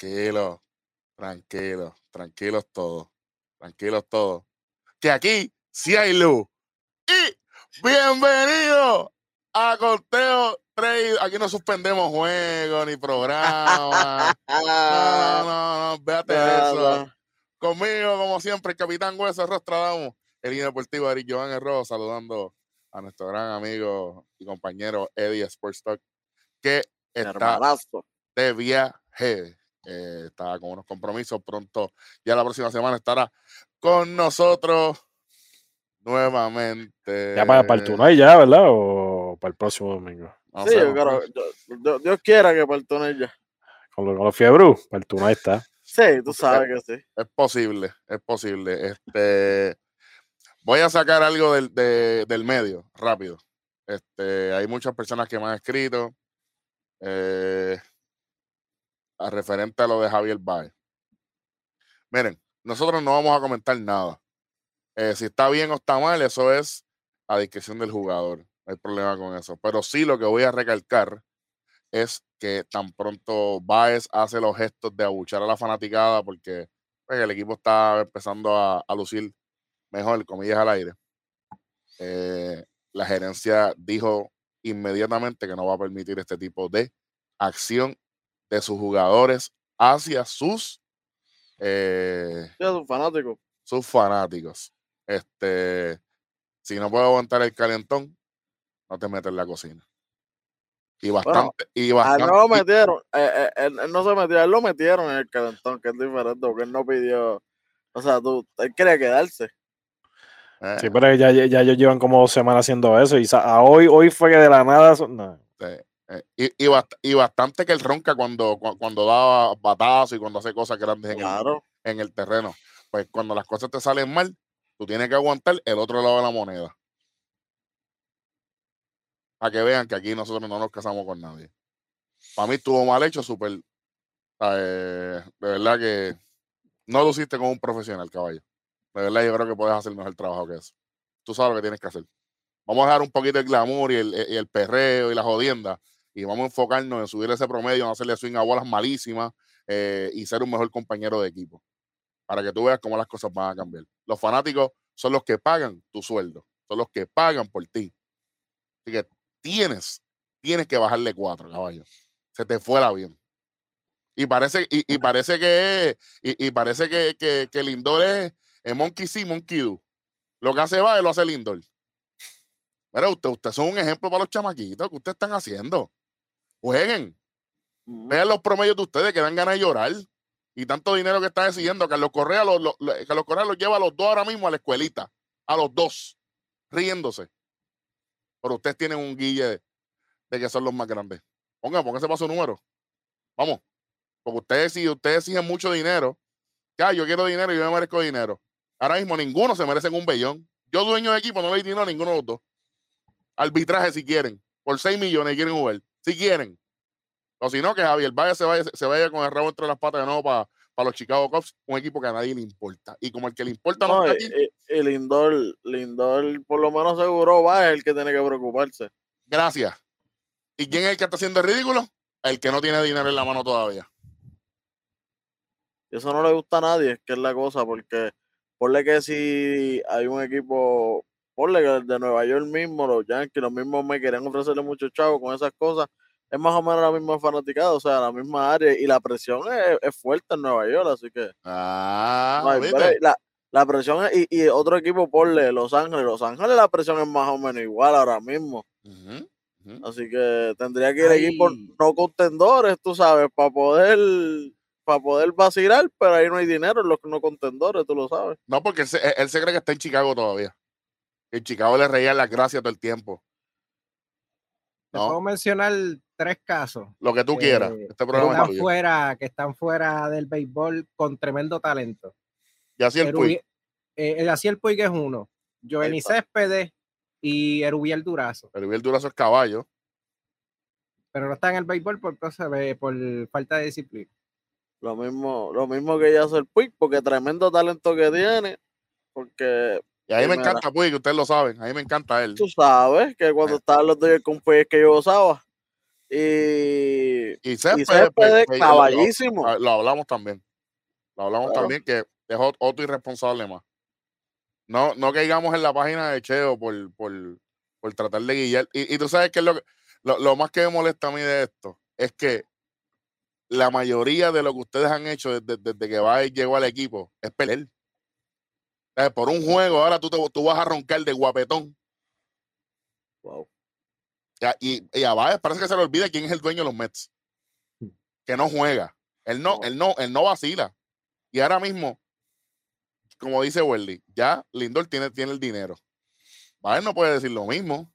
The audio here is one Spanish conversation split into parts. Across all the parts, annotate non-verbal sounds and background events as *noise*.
Tranquilo, tranquilo, tranquilos todos, tranquilos todos. Que aquí sí hay luz. Y bienvenido a Conteo Trade. Aquí no suspendemos juegos ni programas. no, no, *laughs* no, no, véate eso. Conmigo, como siempre, el capitán Hueso Rostradamus, el líder deportivo Eric Joan Herro, saludando a nuestro gran amigo y compañero Eddie Sports Talk, que está de viaje. Eh, está con unos compromisos. Pronto, ya la próxima semana estará con nosotros nuevamente. Ya para, para el túnel ya, ¿verdad? O para el próximo domingo. sí, yo creo, Dios, quiera que para el túnel ya. Con, los, con los fiebros, para el túnel está. Sí, tú sabes que sí. Es posible, es posible. Este, voy a sacar algo del, del medio, rápido. Este, hay muchas personas que me han escrito eh, a referente a lo de Javier Baez. Miren, nosotros no vamos a comentar nada. Eh, si está bien o está mal, eso es a discreción del jugador. No hay problema con eso. Pero sí lo que voy a recalcar es que tan pronto Baez hace los gestos de abuchar a la fanaticada porque pues, el equipo está empezando a, lucir mejor, comillas al aire. Eh, la gerencia dijo inmediatamente que no va a permitir este tipo de acción de sus jugadores hacia sus, eh, sus fanáticos. Sus fanáticos. Este, si no puedo aguantar el calentón, no te metes en la cocina. Y bastante. y bastante. no lo metieron. Eh, eh, él, no se metió, él lo metieron en el calentón, que es diferente, porque él no pidió. O sea, tú, él quería quedarse. Eh. Sí, pero ya, ya, ellos llevan como dos semanas haciendo eso. Y a hoy, hoy fue que de la nada. No. Y, y, bastante que él ronca cuando, cuando da batazos y cuando hace cosas grandes en, el, en el terreno. Pues cuando las cosas te salen mal, tú tienes que aguantar el otro lado de la moneda para que vean que aquí nosotros no nos casamos con nadie. Para mí estuvo mal hecho, súper. de verdad que no luciste como un profesional, caballo. De verdad, yo creo que puedes hacer mejor trabajo que eso. Tú sabes lo que tienes que hacer. Vamos a dejar un poquito el glamour y el, perreo y la jodienda y vamos a enfocarnos en subir ese promedio, en hacerle swing a bolas malísimas eh, y ser un mejor compañero de equipo. Para que tú veas cómo las cosas van a cambiar. Los fanáticos son los que pagan tu sueldo, son los que pagan por ti. Así que tienes, tienes que bajarle cuatro, caballo. Se te fue el avión. Y parece, y, parece que y, parece que, que, Lindor es, Monkey sí, Monkey do. Lo que hace va, lo hace Lindor. Pero usted, usted son un ejemplo para los chamaquitos que ustedes están haciendo. Jueguen. Vean los promedios de ustedes que dan ganas de llorar. Y tanto dinero que está decidiendo. Carlos Correa, los, los, Carlos Correa los lleva a los dos ahora mismo a la escuelita. A los dos. Riéndose. Pero ustedes tienen un guille de, que son los más grandes. Pongan, pónganse para su número. Vamos. Porque ustedes, si ustedes exigen mucho dinero, ya, yo quiero dinero y yo me merezco dinero. Ahora mismo ninguno se merece un bellón. Yo, dueño de equipo, no le doy dinero a ninguno de los dos. Arbitraje si quieren. Por 6 millones quieren jugar. Si quieren. O si no, que Javier vaya se vaya, se vaya con el rabo entre las patas de nuevo para los Chicago Cubs, un equipo que a nadie le importa. Y como el que le importa no, está aquí. Y, Lindor, Lindor, por lo menos seguro va, es el que tiene que preocuparse. Gracias. ¿Y quién es el que está haciendo el ridículo? El que no tiene dinero en la mano todavía. Eso no le gusta a nadie, que es la cosa, porque ponle que si hay un equipo, ponle que de Nueva York mismo, los Yankees, los mismos me querían ofrecerle muchos chavos con esas cosas, es más o menos la misma fanaticada, o sea, la misma área, y la presión es, fuerte en Nueva York, así que. Ah, la, la, presión es, y, otro equipo por Los Ángeles, Los Ángeles la presión es más o menos igual ahora mismo. Así que tendría que ir equipos no contendores, tú sabes, para poder para poder vacilar, pero ahí no hay dinero en los no contendores, tú lo sabes. No, porque él se, él se cree que está en Chicago todavía. En Chicago le reía las gracias todo el tiempo. Te puedo mencionar tres casos. Lo que tú quieras. Este que, están fuera, que están fuera del béisbol con tremendo talento. Y así el Puig. Eh, así el Puig es uno. Jovenny Céspedes y Erubiel Durazo. Erubiel Durazo es caballo. Pero no está en el béisbol por, por falta de disciplina. Lo mismo, lo mismo que ya hace el Puig, porque tremendo talento que tiene. Porque y a mí me encanta Puig, que ustedes lo saben. A mí me encanta él. Tú sabes que cuando eh. estaban los Dodgers con Puig que yo gozaba. Y, y Céspedes, pues, caballísimo. Lo, hablamos también. Lo hablamos también que es otro irresponsable más. No, no caigamos en la página de Cheo por, por, por tratar de guiar. Y, y, tú sabes que, lo, lo, lo más que me molesta a mí de esto es que la mayoría de lo que ustedes han hecho desde, desde que va y llegó al equipo es pelear. Por un juego, ahora tú, tú vas a roncar de guapetón. Wow. Y, y a Baez parece que se le olvida quién es el dueño de los Mets. Hmm. Que no juega. Él no, él no, él no vacila. Y ahora mismo, como dice Welly, ya Lindor tiene, tiene el dinero. Baez no puede decir lo mismo.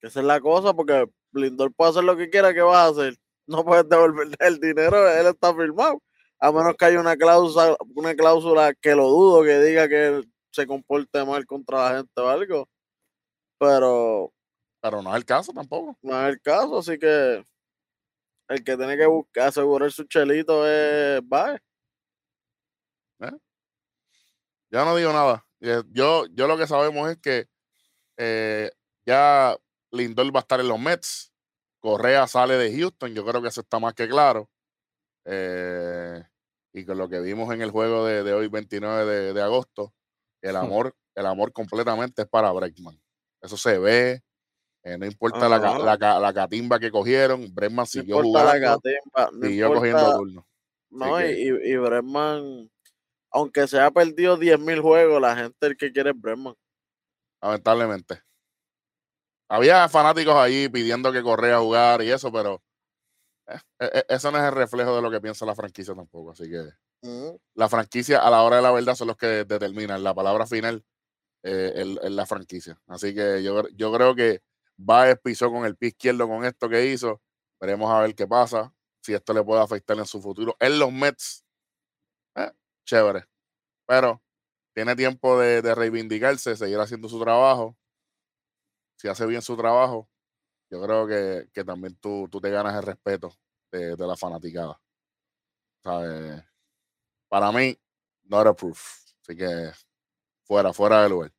Esa es la cosa, porque Lindor puede hacer lo que quiera, ¿qué vas a hacer? No puedes devolverle el dinero, él está firmado. A menos que haya una cláusula, una cláusula que lo dudo, que diga que él se comporte mal contra la gente o algo. Pero. Pero no es el caso tampoco. No es el caso, así que el que tiene que buscar, asegurar su chelito es Bae. ¿Eh? Ya no digo nada. Eh, yo, yo lo que sabemos es que eh, ya Lindor va a estar en los Mets. Correa sale de Houston. Yo creo que eso está más que claro. Eh, y con lo que vimos en el juego de, hoy, 29 de, agosto, el amor, el amor completamente es para Breckman. Eso se ve. Eh, no importa la, la, catimba que cogieron, Breckman siguió jugando. siguió cogiendo turno. No, y, y Breckman, aunque se ha perdido 10.000 juegos, la gente el que quiere es Breckman. Lamentablemente. Había fanáticos ahí pidiendo que Correa jugar y eso, pero eh, eh, eh, eso no es el reflejo de lo que piensa la franquicia tampoco. Así que mm. la franquicia a la hora de la verdad son los que determinan la palabra final en, la franquicia. Así que yo, yo creo que Baez pisó con el pie izquierdo con esto que hizo. Veremos a ver qué pasa, si esto le puede afectar en su futuro. En los Mets, chévere. Pero tiene tiempo de, de reivindicarse, seguir haciendo su trabajo si hace bien su trabajo, yo creo que, también tú, tú, te ganas el respeto de, la fanaticada. Para mí, no era proof. Así que fuera, fuera del lugar.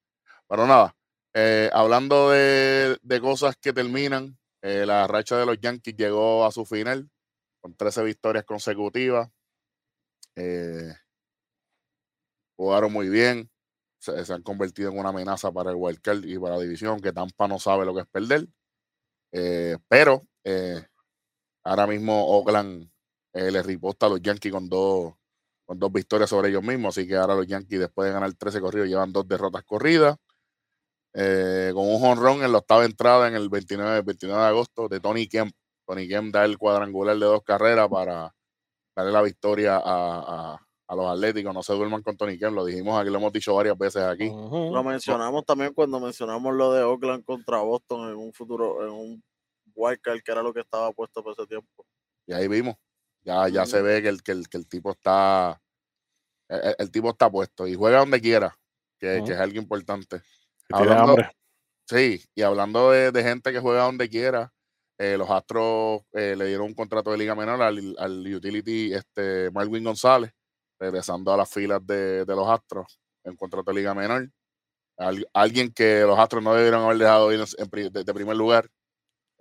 Pero nada, eh, hablando de, cosas que terminan, eh, la racha de los Yankees llegó a su final con 13 victorias consecutivas. Eh, jugaron muy bien se, han convertido en una amenaza para el wildcard y para la división, que Tampa no sabe lo que es perder. Pero eh, ahora mismo Oakland eh, le riposta a los Yankees con dos, con dos victorias sobre ellos mismos, así que ahora los Yankees después de ganar 13 corridos llevan dos derrotas corridas. con un honrón en la octava entrada en el 29, 29 de agosto de Tony Kemp. Tony Kemp da el cuadrangular de dos carreras para darle la victoria a, a los atléticos, no se duerman con Tony Kemp, lo dijimos aquí, lo hemos dicho varias veces aquí. Lo mencionamos también cuando mencionamos lo de Oakland contra Boston en un futuro, en un wildcard, que era lo que estaba puesto por ese tiempo. Y ahí vimos, ya, ya se ve que el, que el, que el tipo está, el, tipo está puesto y juega donde quiera, que, es algo importante. Hablando, sí, y hablando de, gente que juega donde quiera, eh, los Astros eh, le dieron un contrato de liga menor al, al utility este, Marwin González regresando a las filas de, los Astros en contrato de liga menor. alguien que los Astros no debieron haber dejado ir de, primer lugar,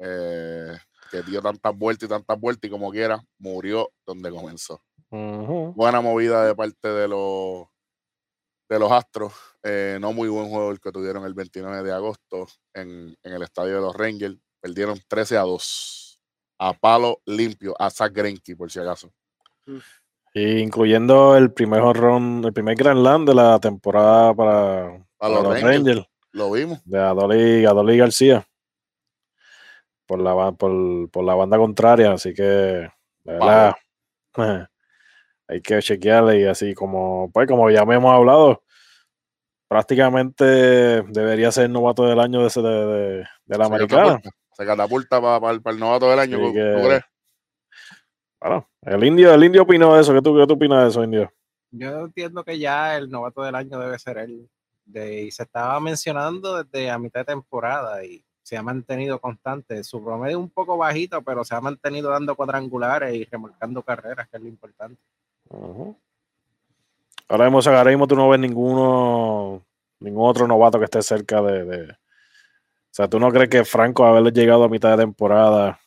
eh, que dio tantas vueltas y tantas vueltas y como quiera, murió donde comenzó. Buena movida de parte de los de los Astros. Eh, no muy buen juego el que tuvieron el 29 de agosto en, el estadio de los Rangers. Perdieron 13 a 2. A palo limpio, a Zach Greinke, por si acaso incluyendo el primer horrón, el primer Grand Land de la temporada para, los, Rangers. Lo vimos. De Adoli, García. Por la, por, la banda contraria, así que, verdad, *laughs* hay que chequearle y así como, pues como ya me hemos hablado, prácticamente debería ser novato del año de, de, de, la americana. Se catapulta para, el novato del año. Claro, el indio, el indio opinó de eso. ¿Qué tú, qué tú opinas de eso, indio? Yo entiendo que ya el novato del año debe ser él. De, y se estaba mencionando desde a mitad de temporada y se ha mantenido constante. Su promedio es un poco bajito, pero se ha mantenido dando cuadrangulares y remolcando carreras, que es lo importante. Ahora mismo, ahora mismo tú no ves ninguno, ningún otro novato que esté cerca de, de, O sea, ¿tú no crees que Franco haberle llegado a mitad de temporada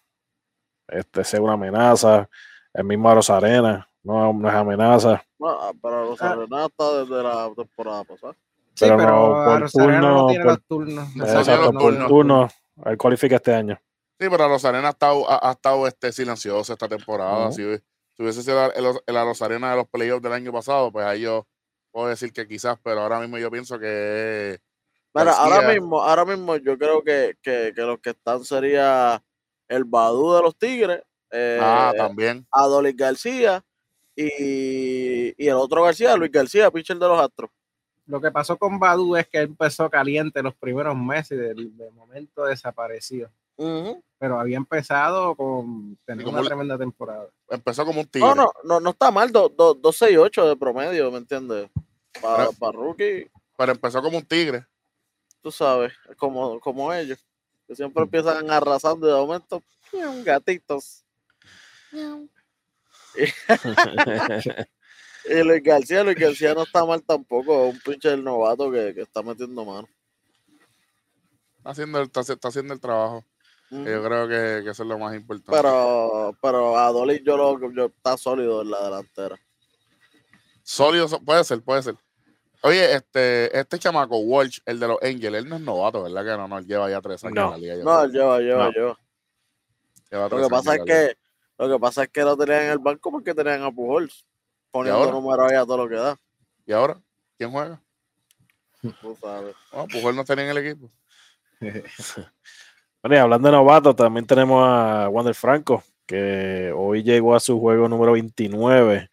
este sea una amenaza. El mismo Rosarena no, no es amenaza. No, ah, pero Rosarena está desde la temporada pasada. Sí, Pero pero, no, por Rosarena no turno, tiene por- los turnos. No, Exacto, no, por no. turno. Él cualifica este año. Sí, pero Rosarena ha estado, ha, ha estado este, silencioso esta temporada. Si, si hubiese sido el, el, Rosarena de los playoffs del año pasado, pues ahí yo puedo decir que quizás, pero ahora mismo yo pienso que Mira, ahora mismo, ahora mismo yo creo que, que, que los que están sería el Badú de los Tigres, eh, ah, también. Adolis García y, y el otro García, Luis García, pitcher de los Astros. Lo que pasó con Badu es que él empezó caliente los primeros meses y de, de momento desapareció. Pero había empezado con tener ¿Y cómo una le- tremenda temporada. Empezó como un tigre. No, no, no, no está mal, 268 de promedio, ¿me entiendes? Para Pero- rookie, Pero empezó como un tigre. tú sabes, como, como ellos, que siempre Mm. empiezan arrasando y de momento, gatitos. *laughs* *laughs* Y Luis García, Luis García no está mal tampoco, es un pinche novato que, que está metiendo mano. Está haciendo el, está, está haciendo el trabajo. Mm. Yo creo que, que eso es lo más importante. Pero, pero Adolis yo lo yo, está sólido en la delantera. Sólido, puede ser, puede ser. Oye, este, este chamaco, Walsh, el de los Angels, él no es novato, ¿verdad? Que no, no, él lleva ya tres años No. en la liga. yo No, creo. él lleva, lleva, No. lleva. Lleva Lo que pasa es que lo que pasa es que lo tenían en el banco porque tenían a Pujols poniendo números ahí a todo lo que da. ¿Y ahora? ¿Quién juega? Tú sabes. No, Pujol no está ni en el equipo. *laughs* Bueno, y hablando de novatos, también tenemos a Wander Franco, que hoy llegó a su juego número 29,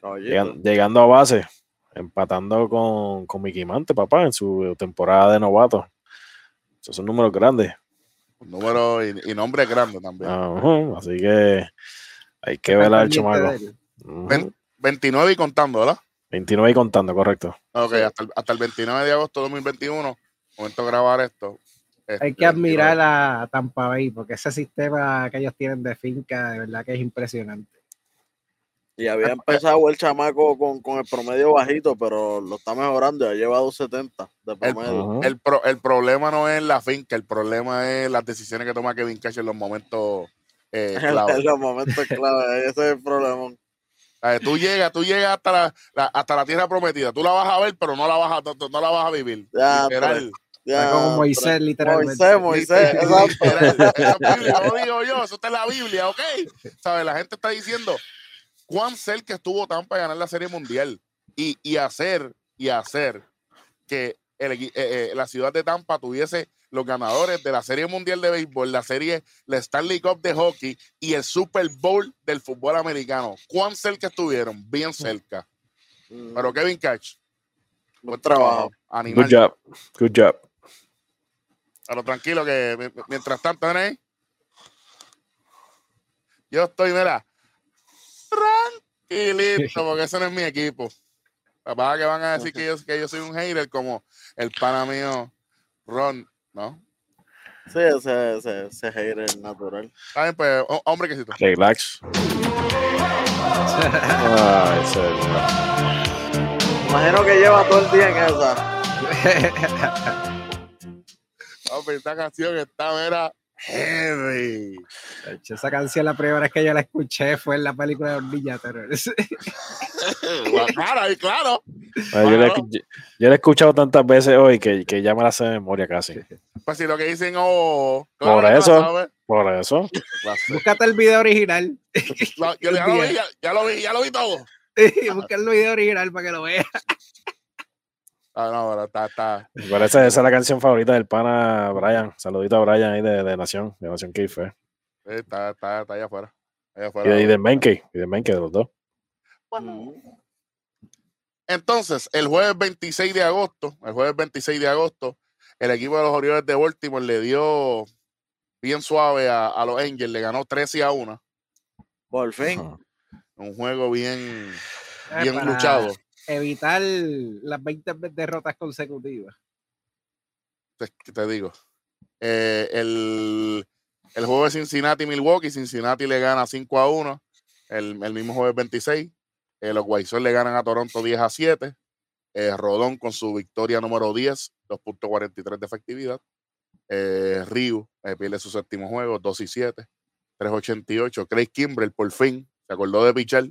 Caballito. llegan- llegando a base, empatando con, con Mickey Mante, papá, en su temporada de novato. Esos son números grandes. Número y, y nombre grande también. Así que hay que ver al chamaco. él. Ujú. Ven- 29 y contando, ¿verdad? 29 y contando, correcto. Ok, hasta, el, hasta el 29 de agosto de 2021, momento de grabar esto. Hay este, que admirar a Tampa Bay porque ese sistema que ellos tienen de finca de verdad que es impresionante. Y había empezado el chamaco con, con el promedio bajito, pero lo está mejorando. Ya lleva 270 de promedio. Ujú. El, pro- el problema no es la finca, el problema es las decisiones que toma Kevin Cash en los momentos eh, *laughs* clave. en los momentos clave. Ese es el problema. ¿Sabes? Tú llegas, tú llegas hasta la, la- hasta la tierra prometida. Tú la vas a ver, pero no la vas a, no, no la vas a vivir. Ya, Literal. Ya, Fue como Moisés, literalmente. Moisés, Moisés. Exacto. *laughs* Eso es Biblia, no digo yo, eso está en la Biblia, ¿ok? ¿Sabes? La gente está diciendo cuán cerca estuvo Tampa de ganar la Serie Mundial y, y hacer, y hacer que el eh, eh, la ciudad de Tampa tuviese los ganadores de la Serie Mundial de Béisbol, la Serie, la Stanley Cup de hockey y el Super Bowl del fútbol americano. ¿Cuán cerca estuvieron? Bien cerca. Pero Kevin Catch, buen trabajo. Good Animal. job. Good job. Pero tranquilo que mi- mientras tanto, ¿eh? yo estoy, mira, tranquilito, porque ese no es mi equipo. Papá, que van a decir que yo, que yo soy un hater como el pana mío, Ron, ¿no? Sí, ese, ese, ese hater es natural. ¿Saben? Pues, ho- hombre que sí. Relax. Ay, señor. Imagino que lleva todo el día en esa. *laughs* Hombre, esta canción está, mira, heavy. Esa canción la primera vez que yo la escuché fue en la película de Villa Terror. *laughs* claro, y claro. Yo, le he escuchado tantas veces hoy que, que ya me la sé de memoria casi. Pues si lo que dicen, oh, Por la eso. Por eso. Búscate el video original. Yo *laughs* ya lo vi, ya, ya lo vi, ya lo vi todo. *laughs* Busca el video original para que lo veas. Ah, no, pero está, está. Pero esa, esa es la canción favorita del pana Brian. Saludito a Brian ahí de, de Nación, de Nación Kiff. eh. Está, está, está allá afuera. Allá Y, afuera. de, y del Menke. Y del Menke de los dos. Entonces, el jueves 26 de agosto, el jueves 26 de agosto, el equipo de los Orioles de Baltimore le dio bien suave a, a los Angels, le ganó 13 a 1. Por fin. Un juego bien, bien para luchado. Evitar las 20 derrotas consecutivas. Te, te digo. Eh, el, el juego de Cincinnati-Milwaukee, Cincinnati le gana 5 a 1. El, el mismo jueves 26. Eh, los Sox le ganan a Toronto 10 a 7. Eh, Rodón con su victoria número 10, 2.43 de efectividad. Eh, Ryu eh, pierde su séptimo juego, 2 y 7. 388. Craig Kimbrell por fin se acordó de pichar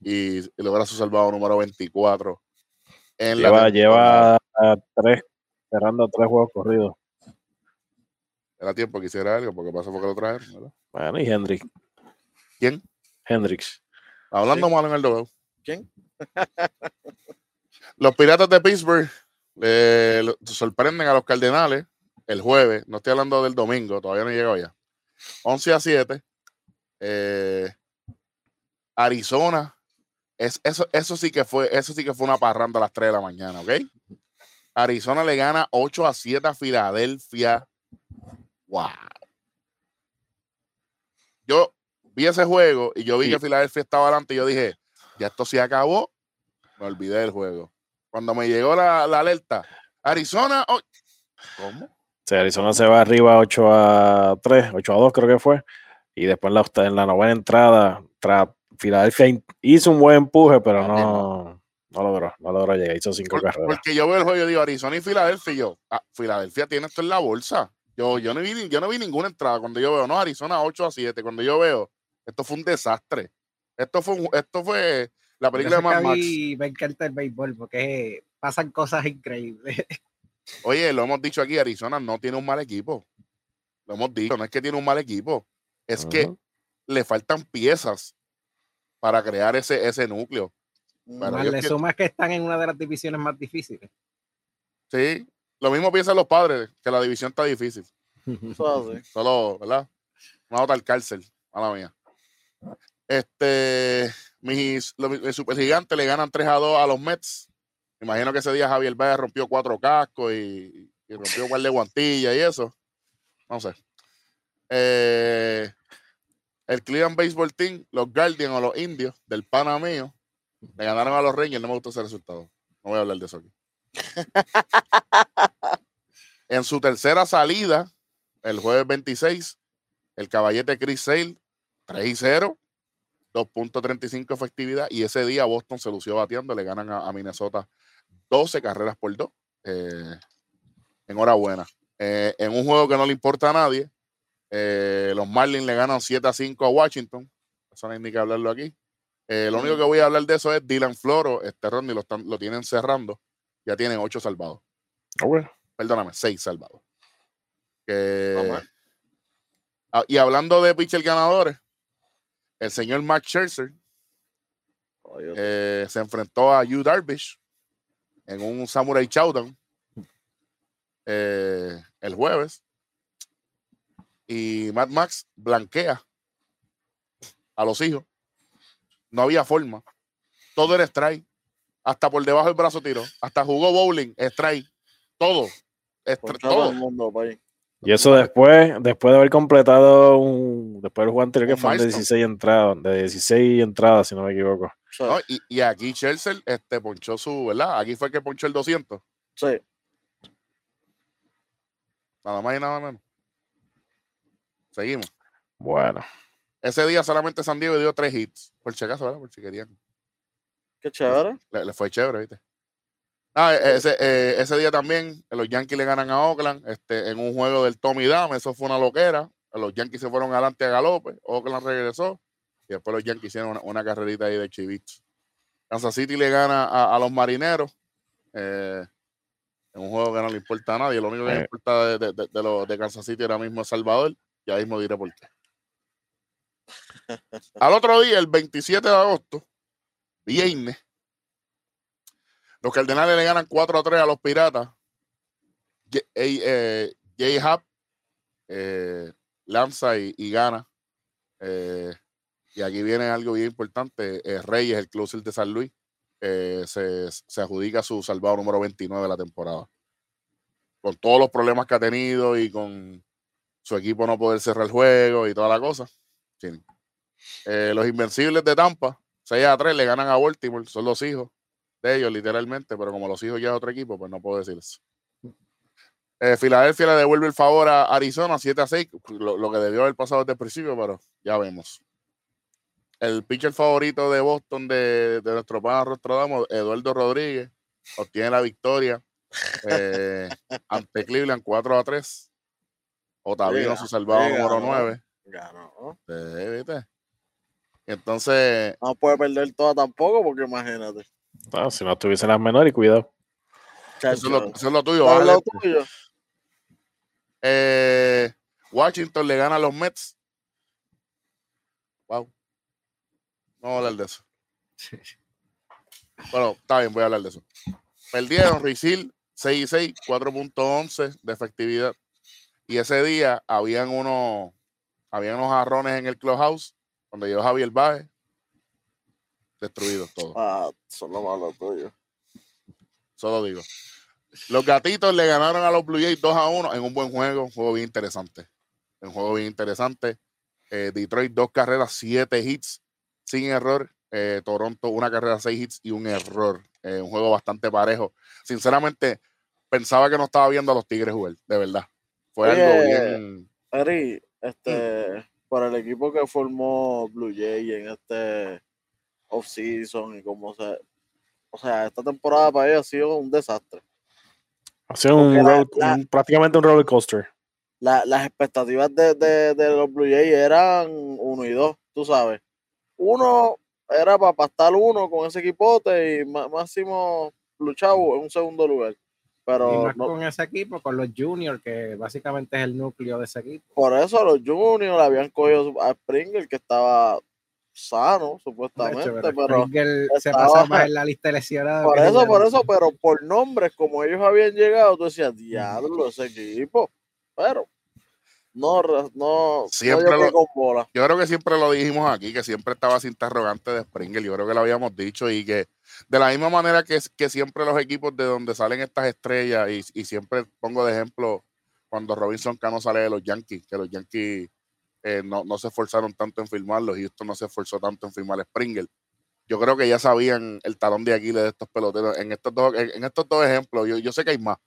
y, logra su salvado número 24. En lleva, lleva tres, cerrando tres juegos corridos. Era tiempo que hiciera algo, porque pasó porque lo trajeron, ¿verdad? Bueno, y Hendrix. ¿Quién? Hendrix. Hablando mal en el doble. ¿Quién? *laughs* los Piratas de Pittsburgh eh, sorprenden a los Cardenales el jueves. No estoy hablando del domingo, todavía no he llegado ya. 11 a 7. Eh, Arizona. Es, eso, eso, sí que fue, eso sí que fue una parranda a las 3 de la mañana, ¿ok? Arizona le gana 8 a 7 a Filadelfia. Wow. Yo vi ese juego y yo vi que Filadelfia estaba adelante y yo dije, ya esto se acabó. Me olvidé del juego. Cuando me llegó la, alerta, Arizona, ¿cómo? Sí, Arizona se va arriba 8 a 3, 8 a 2 creo que fue. Y después la, en la novena entrada, Filadelfia hizo un buen empuje, pero no, no logró, no logró llegar, hizo cinco carreras. Porque yo veo el juego y digo, Arizona y Filadelfia, y yo, ah, Filadelfia tiene esto en la bolsa. Yo, yo, no vi, yo no vi ninguna entrada. Cuando yo veo, no, Arizona 8 a 7, cuando yo veo, esto fue un desastre. Esto fue, esto fue la película de Mad Max. Me encanta el béisbol porque pasan cosas increíbles. *laughs* Oye, lo hemos dicho aquí, Arizona no tiene un mal equipo. Lo hemos dicho, no es que tiene un mal equipo, es que le faltan piezas para crear ese, ese núcleo. le sumas que están en una de las divisiones más difíciles. Sí, lo mismo piensan los padres, que la división está difícil. *laughs* Solo, ¿verdad? Una otra al cárcel, mala mía. Este, mis, los, supergigantes le ganan 3 a 2 a los Mets. imagino que ese día Javier Baez rompió cuatro cascos y, rompió un par de guantilla y eso. No sé. Eh, el Cleveland Baseball Team, los Guardians o los indios del pana mío, le ganaron a los Rangers. No me gustó ese resultado. No voy a hablar de eso aquí. *laughs* en su tercera salida, el jueves 26, el caballete Chris Sale, 3 y 0, 2.35 efectividad. Y ese día Boston se lució bateando, le ganan a, Minnesota 12 carreras por 2. Eh, enhorabuena. Eh, en un juego que no le importa a nadie, eh, los Marlins le ganan 7 a 5 a Washington. Eso no hay ni que hablarlo aquí. lo único que voy a hablar de eso es Dylan Floro. Este Ronnie lo, lo tienen cerrando. Ya tienen 8 salvados. Ah, Perdóname, 6 salvados. Ah, y hablando de pitcher ganadores, el señor Max Scherzer eh, se enfrentó a Yu Darvish en un Samurai Showdown eh, el jueves. Y Mad Max blanquea a los hijos. No había forma. Todo era strike. Hasta por debajo del brazo tiró. Hasta jugó bowling, strike. Todo. todo. El mundo, y eso después, después de haber completado un, después del juego anterior que fue de 16 entradas, de 16 entradas, si no me equivoco. y, aquí Chelsea este, ponchó su, ¿verdad? Aquí fue que ponchó el 200. Sí. Nada más y nada menos. Seguimos. Bueno. Ese día solamente San Diego dio tres hits. Por si acaso, ¿verdad? Por si querían. Qué chévere. le fue chévere, ¿viste? Ah, e, ese, eh, ese día también los Yankees le ganan a Oakland este, en un juego del Tommy Dame, eso fue una loquera. Los Yankees se fueron adelante a galope, Oakland regresó y después los Yankees hicieron una, carrerita ahí de chivich. Kansas City le gana a, los marineros eh, en un juego que no le importa a nadie. Lo único que le eh. importa de, de, de, de Kansas City ahora mismo es Salvador. Ya mismo diré por qué. Al otro día, el 27 de agosto, viernes, los Cardenales le ganan 4 a 3 a los Piratas. Eh, Hub eh, lanza y, gana. Eh, y aquí viene algo bien importante. Reyes, el closer de San Luis, se, se, adjudica su salvado número 29 de la temporada. Con todos los problemas que ha tenido y con su equipo no poder cerrar el juego y toda la cosa. los Invencibles de Tampa, 6 a 3, le ganan a Baltimore, son los hijos de ellos, literalmente, pero como los hijos ya de otro equipo, pues no puedo decir eso. Eh, Filadelfia le devuelve el favor a Arizona 7 a 6, lo, que debió haber pasado desde el principio, pero ya vemos. El pitcher favorito de Boston de, de nuestro pana Rostrodamo, Eduardo Rodríguez, obtiene la victoria eh, ante Cleveland 4 a 3. Otavino su salvado número 9. Ganó. Sí, ¿viste? Entonces. No puede perder toda tampoco, porque imagínate. No, si no estuviesen las menores, cuidado. Eso es, lo, eso es lo tuyo. Eso es lo tuyo. Eh, Washington le gana a los Mets. Wow. No voy a hablar de eso. Bueno, está bien, voy a hablar de eso. Perdieron Risil 6 y 6, 4.11 de efectividad. Y ese día habían unos, habían unos jarrones en el clubhouse donde llegó Javier Baez. Destruidos todos. Ah, son lo malo tuyo. Solo digo. Los gatitos le ganaron a los Blue Jays 2 a 1 en un buen juego, un juego bien interesante. Un juego bien interesante. Eh, Detroit, dos carreras, siete hits, sin error. Eh, Toronto, una carrera, seis hits y un error. Eh, un juego bastante parejo. Sinceramente, pensaba que no estaba viendo a los Tigres jugar, de verdad. Fue algo bien. Ari, este, para el equipo que formó Blue Jay en este off-season y como se. O sea, esta temporada para ellos ha sido un desastre. Ha sido un, prácticamente un roller coaster. las expectativas de, de, de, los Blue Jays eran uno y dos, tú sabes. Uno era para pastar uno con ese equipote y máximo luchado en un segundo lugar. Pero con ese equipo, con los juniors, que básicamente es el núcleo de ese equipo. Por eso los juniors habían cogido a Springer, que estaba sano, supuestamente, pero, se pasa más en la lista lesionada. Por eso, por eso, pero por nombres, como ellos habían llegado, tú decías, diablo, ese equipo. Pero no, no, siempre Yo creo que siempre lo dijimos aquí, que siempre estaba sin interrogante de Springer. Yo creo que lo habíamos dicho y que de la misma manera que, que siempre los equipos de donde salen estas estrellas, y, siempre pongo de ejemplo cuando Robinson Cano sale de los Yankees, que los Yankees eh, no, se esforzaron tanto en firmarlos, Houston no se esforzó tanto en firmar a Springer. Yo creo que ya sabían el talón de Aquiles de estos peloteros. En estos dos, en, estos dos ejemplos, yo, yo sé que hay más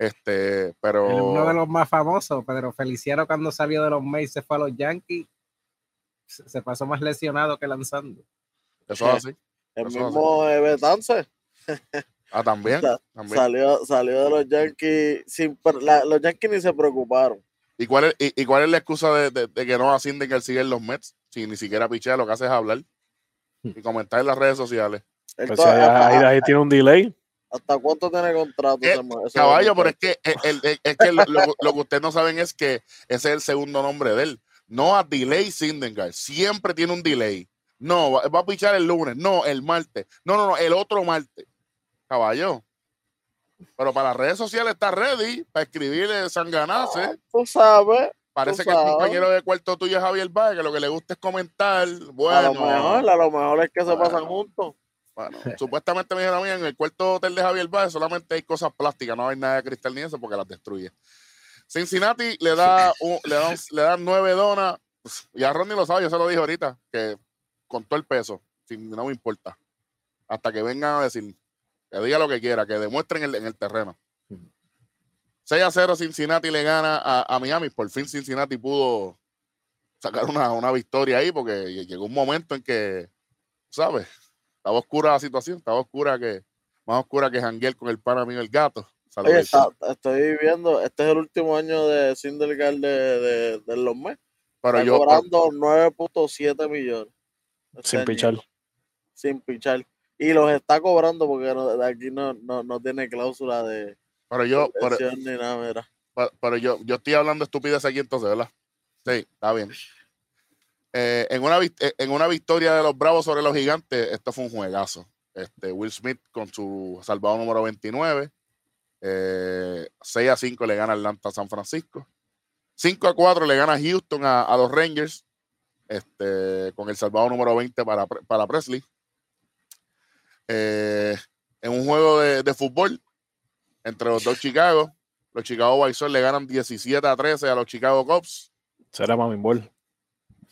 este, pero. Uno de los más famosos, Pedro Feliciano, cuando salió de los Mets se fue a los Yankees, se pasó más lesionado que lanzando. Eso es así. *laughs* El mismo Betance. *laughs* Ah, ¿también? Salió, salió de los Yankees sin los Yankees ni se preocuparon. ¿Y cuál es, y, cuál es la excusa de, que no ascienden que él sigue en los Mets? Si ni siquiera pichea, lo que hace es hablar y comentar en las redes sociales. Pues ahí, tiene un delay. ¿Hasta cuánto tiene contrato? Eh, caballo, pero es que, es que lo, que ustedes no saben es que ese es el segundo nombre de él. No a Delay Sindengar. Siempre tiene un delay. No, va, a pichar el lunes. No, el martes. No, no, no, el otro martes. Caballo. Pero para las redes sociales está ready para escribirle Sanganase. Ah, tú sabes. Parece que el compañero de cuarto tuyo es Javier Valle, que lo que le gusta es comentar. Bueno. A lo mejor, a lo mejor es que se pasan juntos. Bueno, *laughs* supuestamente me dijeron a mí en el cuarto hotel de Javier Báez solamente hay cosas plásticas, no hay nada de cristal ni eso porque las destruye. Cincinnati le da, *laughs* le, dan, le dan nueve donas y a Ronnie lo sabe, yo se lo dije ahorita, que con todo el peso, sin, no me importa. Hasta que vengan a decir, que diga lo que quiera, que demuestren en el terreno. 6 a 0 Cincinnati le gana a, a, Miami. Por fin Cincinnati pudo sacar una, una victoria ahí porque llegó un momento en que, ¿sabes? Estaba oscura la situación, estaba oscura que, más oscura que Janguel con el pana mío el gato. Oye, estoy viendo, este es el último año de Sindelgar de, de, los meses. Pero está yo, cobrando 9.7 millones. Este sin pichar. Sin pichar. Y los está cobrando porque aquí no, no, no tiene cláusula de. Pero yo. Pero, yo, yo estoy hablando estupidez aquí entonces, ¿verdad? Sí, está bien. Eh, en, una, eh, en una victoria de los Bravos sobre los Gigantes, esto fue un juegazo. Este, Will Smith con su salvado número 29. 6 eh, a 5 le gana Atlanta a San Francisco. 5 a 4 le gana Houston a, los Rangers. Este, con el salvado número 20 para, para Presley. en un juego de, fútbol entre los dos Chicago, los Chicago White Sox le ganan 17 a 13 a los Chicago Cubs. Será Mami Ball.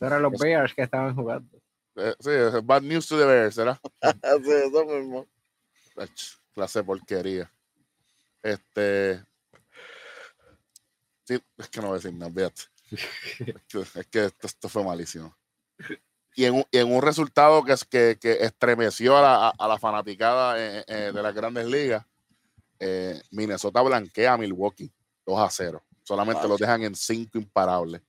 Eran los Bears que estaban jugando. Eh, sí, bad news to the Bears, ¿verdad? *laughs* sí, eso mismo. Clase de porquería. Este. Sí, es que no voy a decir nada, Es que, esto, fue malísimo. Y en, en un resultado que, que, que estremeció a la, a, la fanaticada eh, eh, de las grandes ligas, Minnesota blanquea a Milwaukee 2 a 0. Solamente lo dejan en 5 imparables.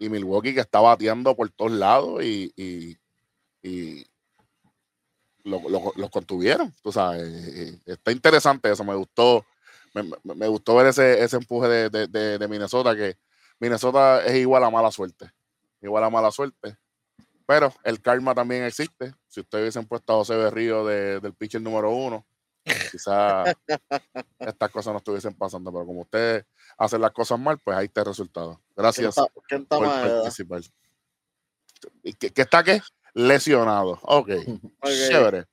Y Milwaukee que está bateando por todos lados y, y, y los contuvieron, tú sabes. Está interesante eso, me gustó, me, gustó ver ese, ese empuje de, de, de, Minnesota, que Minnesota es igual a mala suerte, igual a mala suerte. Pero el karma también existe. Si ustedes hubiesen puesto a José Berrío del pitcher número uno, quizás estas cosas no estuviesen pasando. Pero como ustedes hacen las cosas mal, pues ahí está el resultado. Gracias por participar. ¿Y qué, está qué? Lesionado. *laughs* Ok. Chévere.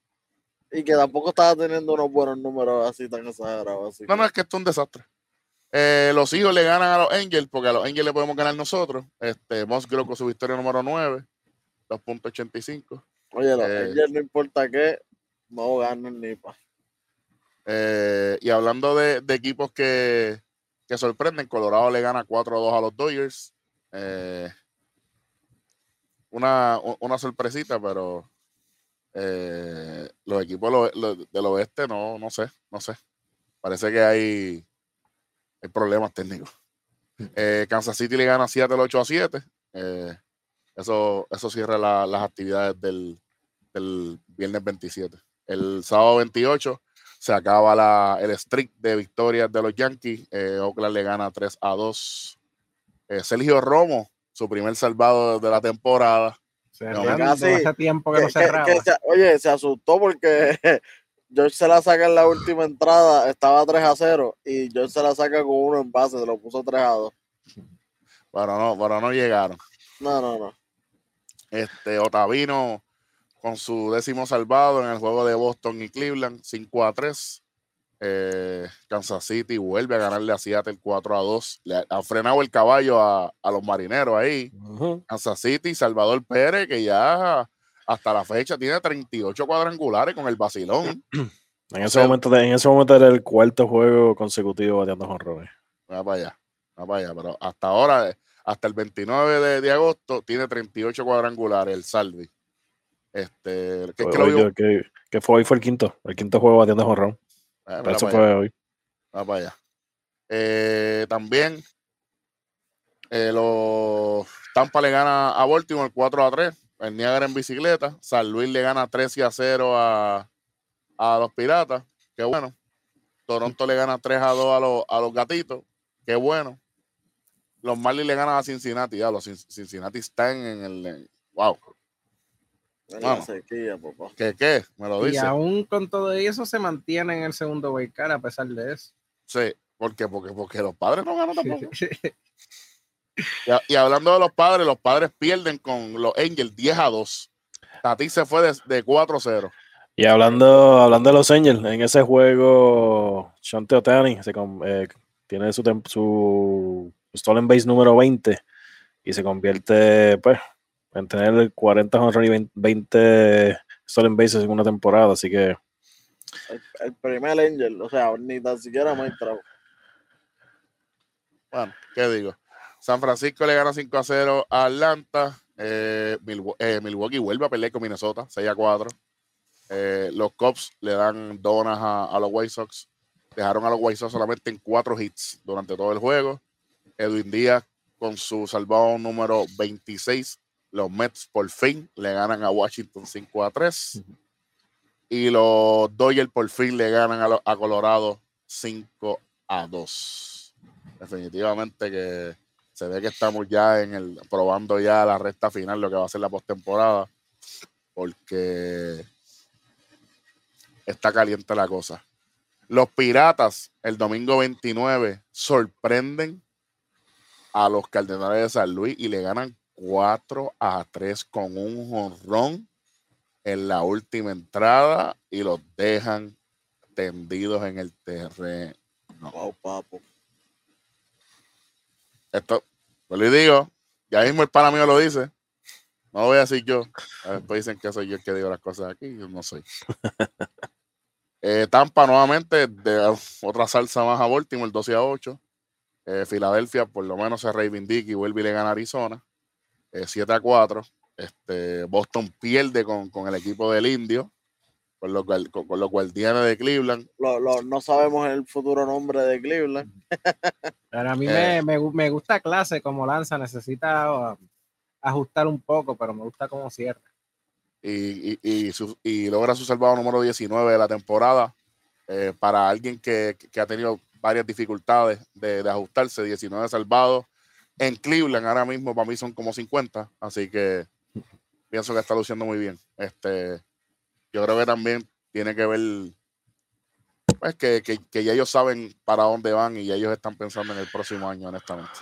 Y que tampoco estaba teniendo unos buenos números así tan exagerados. no, no, es que esto es un desastre. Eh, los hijos le ganan a los Angels, porque a los Angels le podemos ganar nosotros. Este, Musgrove con su victoria número 9, 2.85. Oye, los eh, Angels no importa qué, no ganan ni pa. Eh, y hablando de, de equipos que, que, sorprenden, Colorado le gana 4-2 a los Dodgers. una, una sorpresita, pero eh, los equipos del oeste no, no sé, no sé. Parece que hay, hay problemas técnicos. *laughs* Eh, Kansas City le gana 7 el 8 a 7. Eh, eso, eso cierra las actividades del, viernes 27. El sábado 28 se acaba la, el streak de victorias de los Yankees. Oakland le gana 3 a 2. Sergio Romo, su primer salvado de la temporada, hace tiempo que, no cerraba. oye, se asustó porque *laughs* George se la saca en la última entrada, estaba 3 a 0 y George se la saca con uno en base, se lo puso 3 a 2. Pero no, pero no llegaron. No, no, no. Este Otavino con su décimo salvado en el juego de Boston y Cleveland, 5 a 3. Eh, Kansas City vuelve a ganarle a Seattle 4 a 2. Le ha frenado el caballo a, los marineros ahí. Kansas City, Salvador Pérez, que ya hasta la fecha tiene 38 cuadrangulares con el vacilón. *clears throat* En ese, momento, en ese momento era el cuarto juego consecutivo bateando jonrones. Va para allá, va para allá. Pero hasta ahora, hasta el 29 de, agosto, tiene 38 cuadrangulares el Salvi. Este, que, fue hoy fue el quinto, el quinto juego bateando jonrón. Ah, eso fue hoy. Va para allá. Eh, también eh, los Tampa le gana a Baltimore 4 a 3. El Niagara en bicicleta. San Luis le gana 13 a 0 a, a los Piratas. Qué bueno. Toronto le gana 3 a 2 a los, a los Gatitos. Qué bueno. Los Marlins le ganan a Cincinnati. Ya, los Cincinnati están en el. Wow. ¿Qué, qué? Me lo dice. Y aún con todo eso se mantiene en el segundo Wildcard a pesar de eso. Sí, ¿por qué? Porque, porque los padres no ganan tampoco. *laughs* y, hablando de los padres, los padres pierden con los Angels 10 a 2. Tati se fue de, de 4 a 0. Y hablando, hablando de los Angels, en ese juego, Shante Otani eh, tiene su, su stolen base número 20 y se convierte, pues, en tener 40 honor y 20 stolen bases en una temporada, así que. El, primer Angel, o sea, ni tan siquiera me entrado. Bueno, ¿qué digo? San Francisco le gana 5 a 0 a Atlanta. Eh, eh, Milwaukee, vuelve a pelear con Minnesota, 6 a 4. Eh, los Cubs le dan donas a, los White Sox. Dejaron a los White Sox solamente en 4 hits durante todo el juego. Edwin Díaz con su salvado número 26 los Mets por fin le ganan a Washington 5 a 3. Y los Dodgers por fin le ganan a, Colorado 5 a 2. Definitivamente que se ve que estamos ya en el probando ya la recta final, lo que va a ser la postemporada, porque está caliente la cosa. Los Piratas el domingo 29 sorprenden a los Cardenales de San Luis y le ganan 4 a 3 con un jonrón en la última entrada y los dejan tendidos en el terreno. Wow, papo. Esto, pues le digo, ya mismo el pana mío lo dice. No lo voy a decir yo. *laughs* Después dicen que soy yo el que digo las cosas aquí. Yo no soy. *laughs* Eh, Tampa nuevamente de otra salsa más a Baltimore, 12 a 8. Eh, Filadelfia por lo menos se reivindica y vuelve y le gana a Arizona. 7 eh, a 4. Este, Boston pierde con, el equipo del Indio. con los, con, los guardianes de Cleveland. no sabemos el futuro nombre de Cleveland. Pero a mí me, me, gusta clase como lanza, necesita uh, ajustar un poco, pero me gusta como cierra. Y, y, y, logra su salvado número 19 de la temporada. Eh, para alguien que, que, ha tenido varias dificultades de, de, ajustarse, 19 salvados. En Cleveland ahora mismo para mí son como 50, así que pienso que está luciendo muy bien. Este, yo creo que también tiene que ver pues que, ya ellos saben para dónde van y ya ellos están pensando en el próximo año, honestamente.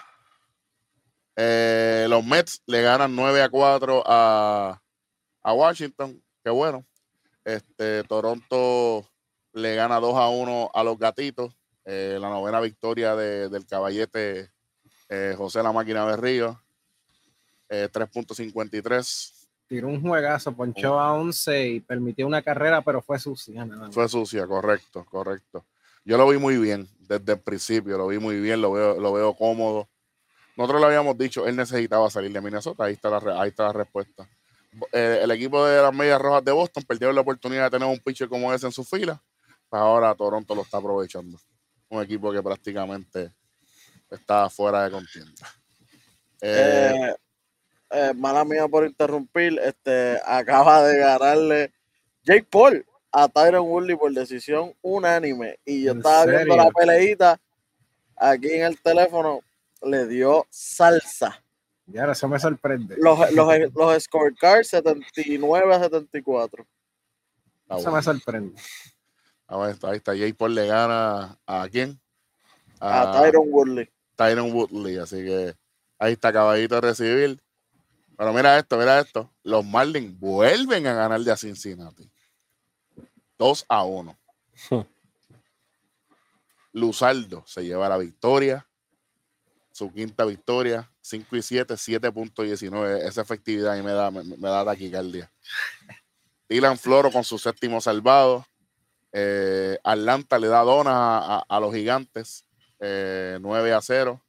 Eh, los Mets le ganan 9 a 4 a, Washington, qué bueno. Este, Toronto le gana 2 a 1 a los gatitos. Eh, la novena victoria del caballete eh, José La Máquina de Río. 3.53 tiró un juegazo, ponchó a 11 y permitió una carrera, pero fue sucia. Fue sucia, correcto, correcto. Yo lo vi muy bien desde el principio, lo vi muy bien, lo veo, lo veo cómodo. Nosotros le habíamos dicho, él necesitaba salir de Minnesota, ahí está la, ahí está la respuesta. Eh, el equipo de las Medias Rojas de Boston perdió la oportunidad de tener un pitcher como ese en su fila, pues ahora Toronto lo está aprovechando. Un equipo que prácticamente está fuera de contienda. Eh, eh, eh, mala mía por interrumpir, este, acaba de ganarle Jake Paul a Tyron Woodley por decisión unánime. Y yo estaba viendo la peleita aquí en el teléfono, le dio salsa. Y ahora eso me sorprende. Los, *laughs* los, los scorecards 79 a 74. eso me sorprende. Ahí está, ahí está. Jake Paul le gana a quién? A, a Tyron Woodley. Tyron Woodley, así que ahí está acabadito de recibir. Pero mira esto, mira esto. Los Marlins vuelven a ganar de a Cincinnati. 2 a 1. *laughs* Luzardo se lleva la victoria. Su quinta victoria. 5 y 7, 7.19. Esa efectividad ahí me da, me, da taquicardia. *laughs* Dylan Floro con su séptimo salvado. Eh, Atlanta le da dona a, los gigantes. 9 eh, a 0.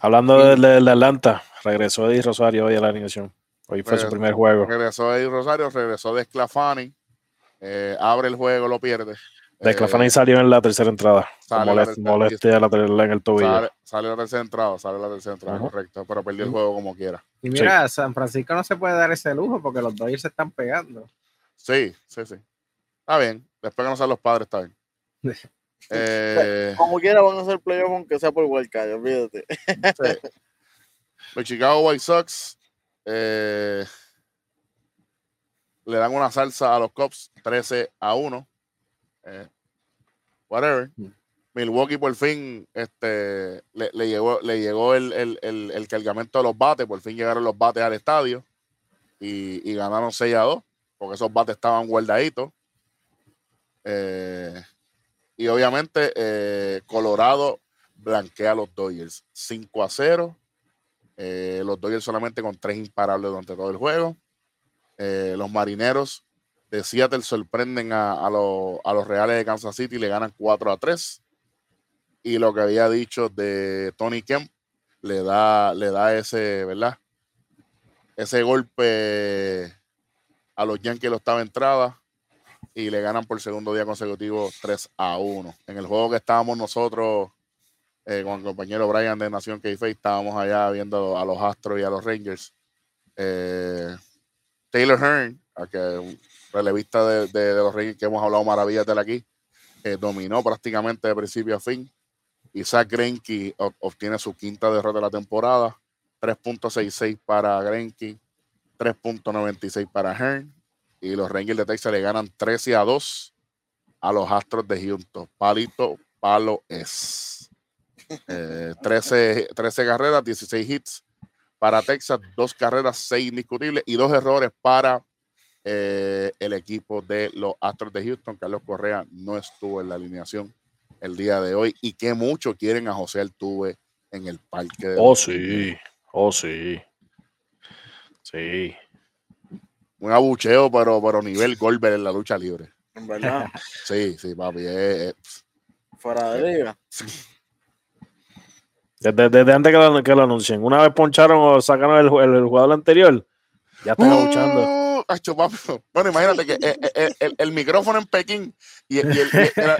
hablando de, de Atlanta, regresó Eddie Rosario hoy a la alineación. Hoy fue su primer juego. Regresó Eddie Rosario, regresó de Sclafani. Eh, abre el juego, lo pierde. De Sclafani eh, salió en la tercera entrada. Moleste, a la, en el tobillo. Sale, la tercera entrada, sale la tercera entrada, correcto. Pero perdió el juego como quiera. Y mira, San Francisco no se puede dar ese lujo porque los Dodgers se están pegando. Sí, sí, sí. Está bien. Después que no sean los padres, está bien. *laughs* Eh, como quiera van a hacer playoff aunque sea por Wildcard, olvídate. Sí. Los Chicago White Sox eh, le dan una salsa a los Cubs 13 a 1. Eh, whatever. Mm. Milwaukee por fin este, le, llegó, le llegó el, cargamento de los bates, por fin llegaron los bates al estadio y, ganaron 6 a 2, porque esos bates estaban guardaditos. Eh, y obviamente Colorado blanquea a los Dodgers 5 a 0 eh, los Dodgers solamente con tres imparables durante todo el juego. Eh, los marineros de Seattle sorprenden a, los Reales de Kansas City y le ganan 4 a 3. Y lo que había dicho de Tony Kemp le da, le da ese, ¿verdad? Ese golpe a los Yankees lo estaba entrada y le ganan por segundo día consecutivo 3 a 1. En el juego que estábamos nosotros eh, con el compañero Brian de Nación k estábamos allá viendo a los Astros y a los Rangers. Eh, Taylor Hearn, que relevista de, los Rangers que hemos hablado maravillas de aquí, eh, dominó prácticamente de principio a fin. Isaac Greinke obtiene su quinta derrota de la temporada, 3.66 para Greinke, 3.96 para Hearn, y los Rangers de Texas le ganan 13 a 2 a los Astros de Houston. Palito, palo es. 13, eh, *laughs* 13 carreras, 16 hits para Texas, dos carreras, seis indiscutibles y dos errores para eh, el equipo de los Astros de Houston. Carlos Correa no estuvo en la alineación el día de hoy y que mucho quieren a José Altuve en el parque. De oh, sí, oh, sí. Sí. Un abucheo, pero, pero nivel Goldberg en la lucha libre. ¿En verdad? *laughs* Sí, sí, papi. Fuera de liga. Desde, antes que lo, que lo, anuncien. Una vez poncharon o sacaron el, el, jugador anterior, ya están luchando. Bueno, imagínate que eh, eh, el, el, micrófono en Pekín y, el,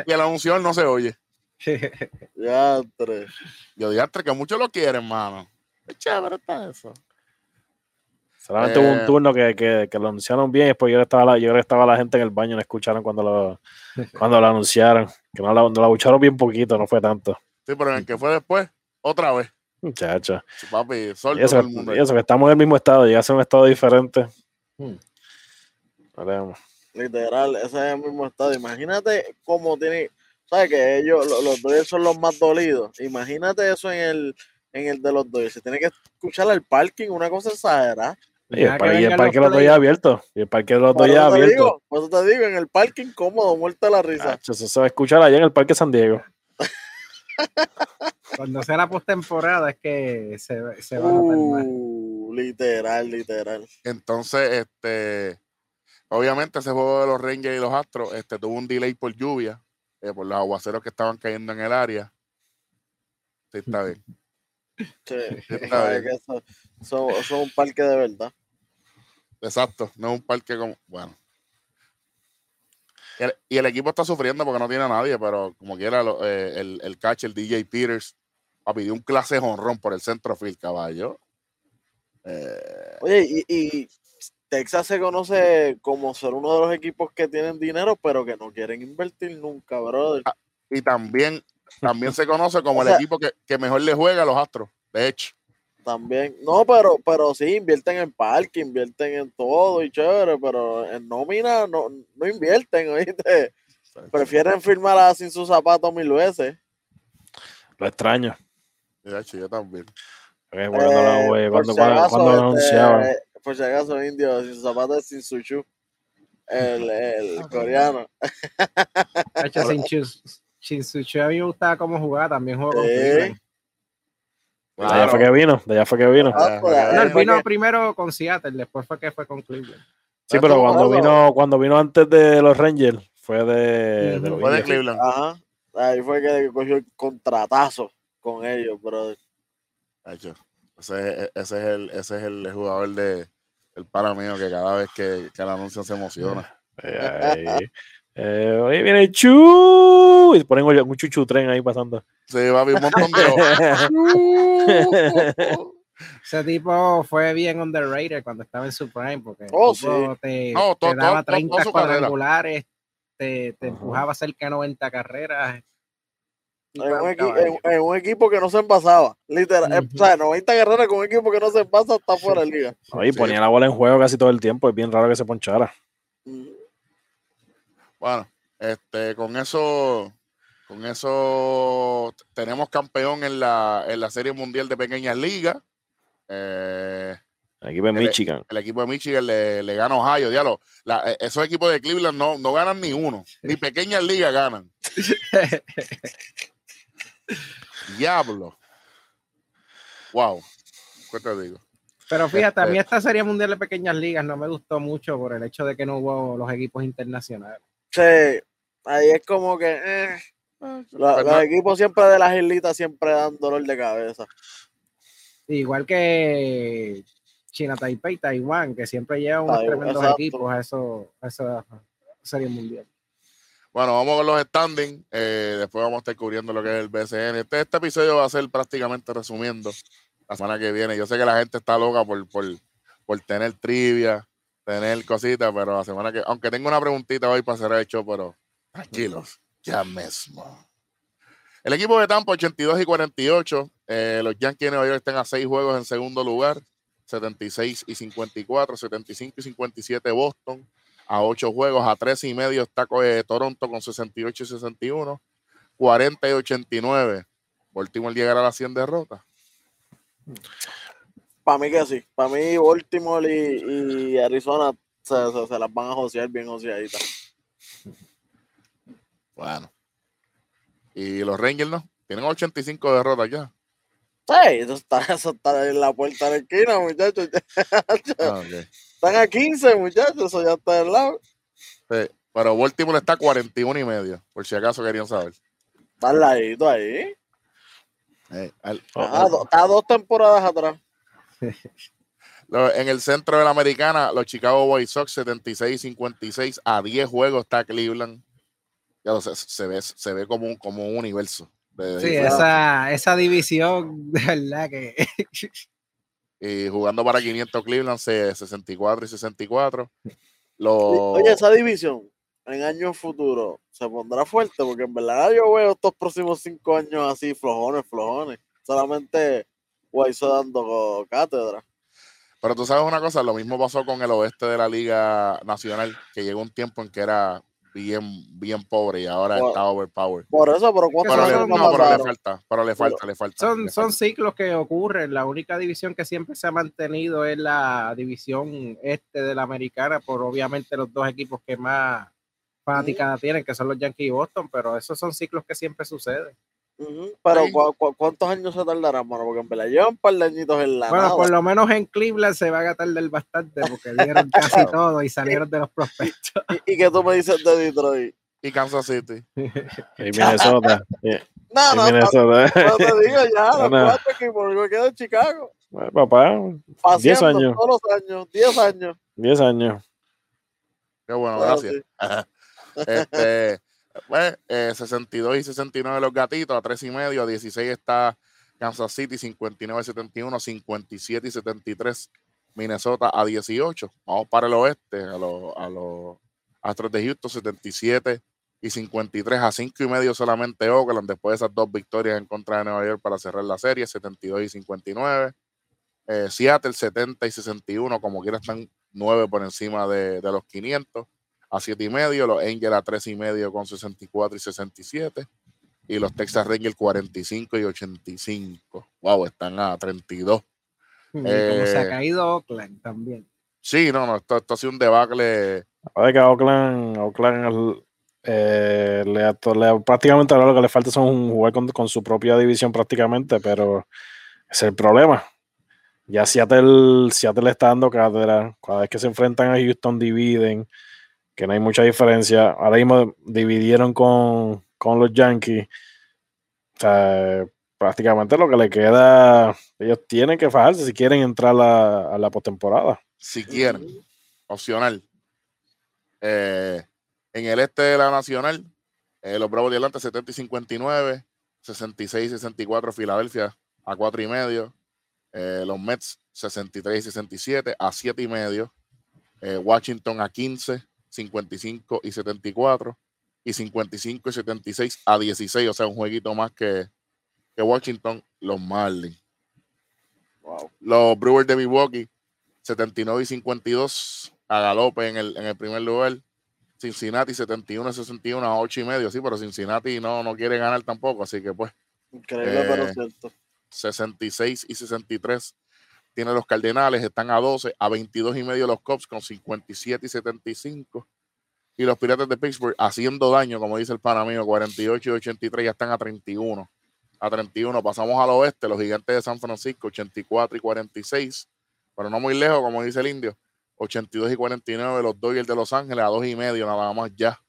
y el, anuncio no se oye. *laughs* Tres. Yo dije, que muchos lo quieren, hermano. Es chévere está eso. Solamente hubo un turno que, que, que, lo anunciaron bien y después yo estaba, la, yo estaba la gente en el baño, no escucharon cuando lo, *laughs* cuando lo anunciaron. Que no la, escucharon bien poquito, no fue tanto. Sí, pero en el que fue después, otra vez. Muchacha. Papi, sol y eso, y eso, que estamos en el mismo estado, ya a un estado diferente. Hmm. Literal, ese es el mismo estado. Imagínate cómo tiene, ¿sabes? Que ellos, los, los son los más dolidos. Imagínate eso en el, en el de los Dodgers. Se tiene que escuchar al parking, una cosa exagerada. Y el, parque, y el parque los doy abierto. Y el parque los doy abierto. Por eso te digo, en el parking cómodo, muerta la risa. eso se va a escuchar allá en el Parque San Diego. *laughs* Cuando sea la postemporada es que se, se va a uh, Literal, literal. Entonces, este, obviamente ese juego de los Rangers y los Astros este, tuvo un delay por lluvia, eh, por los aguaceros que estaban cayendo en el área. Sí, está bien. Sí, *laughs* son, son un parque de verdad. Exacto, no es un parque como, bueno. Y el, equipo está sufriendo porque no tiene a nadie, pero como quiera, eh, el, el catch, el DJ Peters, a pedir un clase honrón por el centro field, caballo. Eh, Oye, y, Texas se conoce como ser uno de los equipos que tienen dinero, pero que no quieren invertir nunca, brother. Ah, y también, también se conoce como el equipo que, que mejor le juega a los Astros, de hecho también. No, pero, pero sí, invierten en parque, invierten en todo y chévere, pero en nómina no, no invierten, oíste. Prefieren firmar sin sus zapatos mil veces. Lo extraño. yo también. Eh, cuando, cuando, lo anunciaban. Este, por si acaso, indio, sin sus zapatos, sin su chu. El, el *laughs* coreano. sin, sin su chu, a mí me gustaba cómo jugaba, también jugó con de allá fue que vino, de allá fue que vino. Ah, pues, vino primero con Seattle, después fue que fue con Cleveland. Sí, pero cuando vino, cuando vino antes de los Rangers, fue de, fue de Cleveland. Ajá. Ahí fue que cogió el contratazo con ellos, bro. Ese, ese, es el, ese es el jugador de el para mío que cada vez que, que el anuncio se emociona. *laughs* Eh, oye, viene Chu. Y ponen un chuchu tren ahí pasando. Sí, va a haber un montón de. *laughs* Ese tipo fue bien underrated cuando estaba en su prime, porque oh, sí. te, te, daba 30 cuadrangulares, te, te empujaba cerca de 90 carreras. En un, en, un, equipo que no se envasaba, literal. Eh, o sea, 90 carreras con un equipo que no se envasa está fuera de liga. y ponía la bola en juego casi todo el tiempo, es bien raro que se ponchara. Bueno, este, con eso, con eso tenemos campeón en la, en la Serie Mundial de Pequeñas Ligas. Eh, el equipo de Michigan. El, equipo de Michigan le, le gana a Ohio. Diablo, la, e, esos equipos de Cleveland no, no ganan ni uno. Ni *laughs* pequeñas ligas ganan. *laughs* Diablo. Wow. ¿Qué te digo? Pero fíjate, a mí este esta serie mundial de pequeñas ligas no me gustó mucho por el hecho de que no hubo los equipos internacionales. Sí, ahí es como que eh, ah, los equipos siempre de las islitas siempre dan dolor de cabeza. Igual que China, Taipei, Taiwán, que siempre llevan unos tremendos equipos a, eso, a esa serie mundial. Bueno, vamos con los standings. Eh, después vamos a estar cubriendo lo que es el BCN. Este, este, episodio va a ser prácticamente resumiendo la semana que viene. Yo sé que la gente está loca por, por, por tener trivia, tener cositas, pero la semana que, aunque tengo una preguntita hoy para hacer el show, pero tranquilos, ya mismo. El equipo de Tampa 82 y 48, eh, los Yankees de Nueva York están a seis juegos en segundo lugar, 76 y 54, 75 y 57 Boston, a ocho juegos, a tres y medio está eh, Toronto con 68 y 61, 40 y 89. Baltimore llegará a las 100 derrotas. Para mí que sí. Para mí Baltimore y, Arizona se, las van a josear bien joseaditas. Bueno. ¿Y los Rangers no? Tienen 85 derrotas ya. Sí, eso está, eso está en la puerta de la esquina, muchachos. *laughs* Ah, Están a 15, muchachos, eso ya está al lado. Sí, pero Baltimore está a 41 y medio, por si acaso querían saber. Está al ladito ahí. está dos temporadas atrás. *laughs* en el centro de la americana, los Chicago White Sox 76-56 a 10 juegos está Cleveland. Ya se, ve, se ve como un, como un universo. sí, esa, esa división, *laughs* de verdad que. *laughs* y jugando para 500 Cleveland, 64 y 64. Oye, esa división en años futuros se pondrá fuerte, porque en verdad yo veo estos próximos cinco años así, flojones, flojones. Solamente White dando cátedra. Pero tú sabes una cosa, lo mismo pasó con el oeste de la Liga Nacional, que llegó un tiempo en que era bien, bien pobre y ahora está overpowered. Por eso, pero ¿cuántos pero, le, no, pero le falta, pero le falta, le falta. Son, son ciclos que ocurren. La única división que siempre se ha mantenido es la división este de la americana, por obviamente los dos equipos que más fanáticas tienen, que son los Yankees y Boston, pero esos son ciclos que siempre suceden. Pero cuántos años se tardarán, mano? Porque en verdad llevan un par de añitos en la Bueno, por lo menos en Cleveland se va a tardar bastante porque dieron *laughs* casi todo y salieron de los prospectos. ¿Y, qué tú me dices de Detroit? Y Kansas City. *laughs* y Minnesota. *laughs* no, no, Minnesota. no, te digo ya, los no, cuatro equipos, me quedo en Chicago. Bueno, papá, 10 años. Todos los años, 10 años. 10 años. Qué bueno, gracias. este, 62 pues, eh, y 69 los gatitos, a 3 y medio, a 16 está Kansas City, 59 y 71, 57 y 73 Minnesota a 18. Vamos para el oeste, a los, a los Astros de Houston, 77 y 53 a 5 y medio solamente Oakland, después de esas dos victorias en contra de Nueva York para cerrar la serie, 72 y 59. Eh, Seattle, 70 y 61, como quiera están 9 por encima de, de los 500 a 7 y medio, los Angels a 3 y medio con 64 y 67 y los Texas Rangers 45 y 85. Wow, están a 32. Y como se ha eh, caído Oakland también. Sí, no, no, esto, esto ha sido un debacle. A que Oakland, Oakland eh, le, prácticamente ahora lo que le falta son jugar con, con, su propia división prácticamente, pero es el problema. Ya Seattle, Seattle le está dando cátedra. Cada vez que se enfrentan a Houston dividen que no hay mucha diferencia. Ahora mismo dividieron con, los Yankees. O sea, prácticamente lo que le queda, ellos tienen que fajarse si quieren entrar a, la postemporada. Si quieren, opcional. Eh, en el este de la Nacional, eh, los Bravos de Atlanta 70 y 59, 66 y 64 Filadelfia a 4 y medio, eh, los Mets 63 y 67 a 7 y medio, Washington a 15, 55 y 74 y 55 y 76 a 16, o sea, un jueguito más que, que Washington, los Marlins. Los Brewers de Milwaukee, 79 y 52 a galope en el, en el primer lugar. Cincinnati 71 y 61 a 8 y medio, sí, pero Cincinnati no, no quiere ganar tampoco, así que pues. Increíble, pero cierto. 66 y 63 tiene los Cardenales, están a 12, a 22 y medio los Cubs con 57 y 75. Y los Piratas de Pittsburgh haciendo daño, como dice el pana mío, 48 y 83 ya están a 31. A 31 pasamos al oeste, los Gigantes de San Francisco, 84 y 46, pero no muy lejos, como dice el indio. 82 y 49 los Dodgers de Los Ángeles, a 2 y medio nada más ya,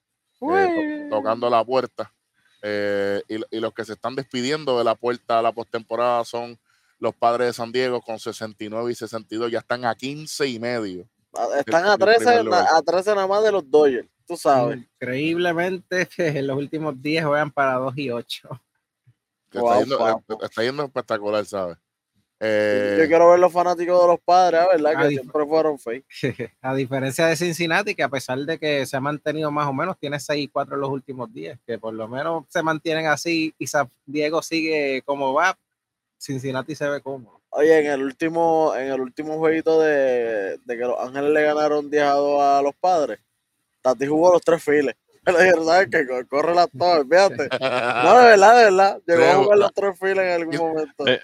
eh, tocando la puerta. Eh, y, y, los que se están despidiendo de la puerta a la postemporada son los padres de San Diego con 69 y 62 ya están a 15 y medio. Ah, están a 13, a 13 nada más de los Dodgers, tú sabes. Increíblemente que *laughs* en los últimos 10 juegan para 2 y 8. está, yendo, espectacular, ¿sabes? Eh, yo quiero ver los fanáticos de los padres, ¿verdad? Que siempre fueron fake. *laughs* A diferencia de Cincinnati, que a pesar de que se ha mantenido más o menos, tiene 6 y 4 en los últimos 10, que por lo menos se mantienen así y San Diego sigue como va, Cincinnati se ve cómodo. Oye, en el último, en el último jueguito de, que los Ángeles le ganaron 10 a 2 a los padres, Tati jugó los tres files. *laughs* Le dijeron, ¿sabes qué? Corre las torres, fíjate. *laughs* No, de verdad, de verdad. Llegó a jugar los tres files en algún momento. Eh,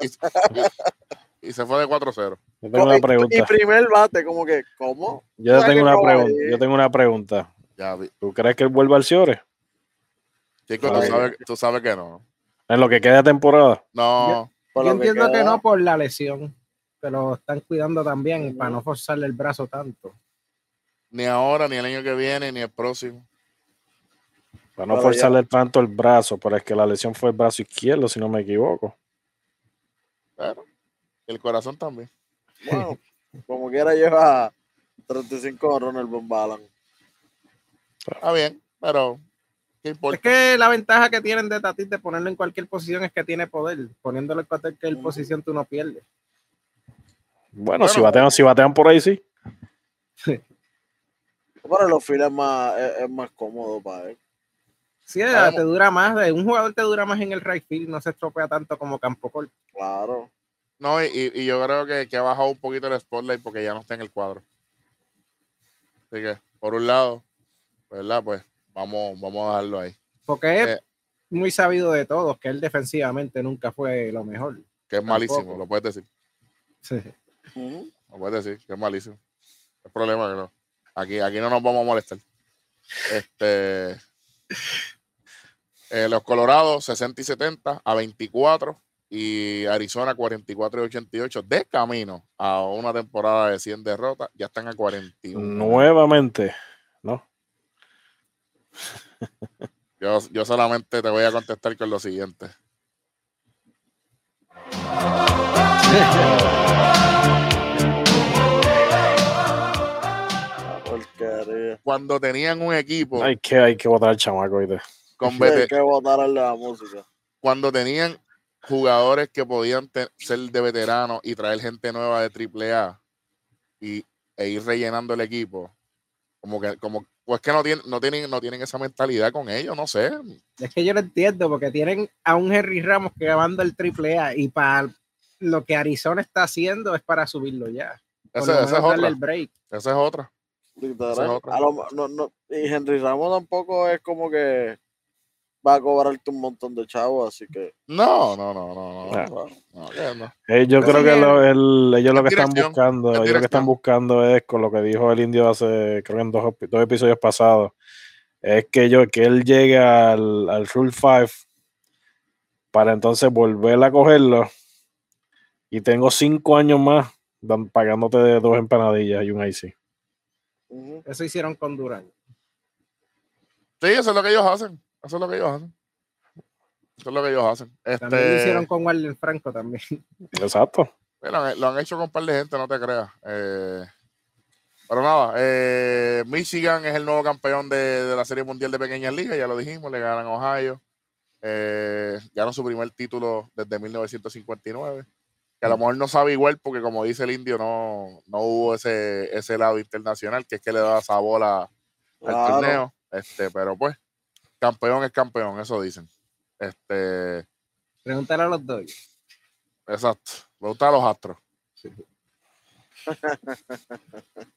y, se fue de 4-0. Yo tengo una pregunta. Y primer bate, como que, ¿cómo? Yo tengo una pregunta. Yo tengo una pregunta. ¿Tú crees que él vuelva al Ciore? Chico, tú sabes, tú sabes que no. En lo que queda de temporada. No. Yo entiendo que, no por la lesión, pero están cuidando también para no forzarle el brazo tanto. Ni ahora, ni el año que viene, ni el próximo. Para no forzarle tanto el brazo, pero es que la lesión fue el brazo izquierdo, si no me equivoco. Claro. El corazón también. Bueno, *laughs* Como quiera lleva 35 honrones el Bombalan. Está bien, pero. Es que la ventaja que tienen de Tatis de ponerlo en cualquier posición es que tiene poder. Poniéndolo en cualquier posición tú no pierdes. Bueno, si, batean, si batean por ahí, sí. *laughs* Para los files es más, es, más cómodo para él. Sí, te dura más. Un jugador te dura más en el right field, no se estropea tanto como campo corto. Claro. No, y, y, yo creo que, que, ha bajado un poquito el spotlight porque ya no está en el cuadro. Así que, por un lado, ¿verdad? Pues vamos, vamos a dejarlo ahí. Porque es eh, muy sabido de todos que él defensivamente nunca fue lo mejor. Que es malísimo, lo puedes decir. Sí. Lo puedes decir, que es malísimo. El problema que no. Aquí, aquí no nos vamos a molestar. Este. Eh, los Colorados 60 y 70 a 24 y Arizona 44 y 88 de camino a una temporada de 100 derrotas, ya están a 41. Nuevamente. Yo, yo solamente te voy a contestar con lo siguiente. Cuando tenían un equipo. Hay que, hay que votar al chamaco. Con hay que votar a la música. Cuando tenían jugadores que podían ser de veteranos y traer gente nueva de AAA y, e ir rellenando el equipo. Como que, como, pues que no tienen, no tienen, no tienen esa mentalidad con ellos, no sé. Es que yo lo entiendo, porque tienen a un Henry Ramos que manda el AAA y para lo que Arizona está haciendo es para subirlo ya. Esa, es otra. Esa es otra. y Henry Ramos tampoco es como que va a cobrarte un montón de chavos, así que. No, no, no, no, no. Eh, yo creo que lo, ellos lo que están buscando, ellos lo que están buscando es con lo que dijo el indio hace, creo que en dos, dos episodios pasados, es que yo, que él llegue al, al Rule 5 para entonces volver a cogerlo. Y tengo cinco años más pagándote de dos empanadillas y un IC. Eso hicieron con Durán. Sí, eso es lo que ellos hacen. Eso es lo que ellos hacen. Eso es lo que ellos hacen. Este... También lo hicieron con Warden Franco también. *laughs* Exacto. Lo han, hecho con un par de gente, no te creas. Eh, pero nada, eh, Michigan es el nuevo campeón de, la Serie Mundial de Pequeñas Ligas, ya lo dijimos, le ganan a Ohio. Eh, ganó su primer título desde 1959. Que a lo mejor no sabe igual porque como dice el indio, no, no hubo ese, ese lado internacional, que es que le da sabor al torneo. Este, pero pues, campeón es campeón, eso dicen. Este. Preguntar a los dos. Exacto. Preguntar a los astros. *laughs*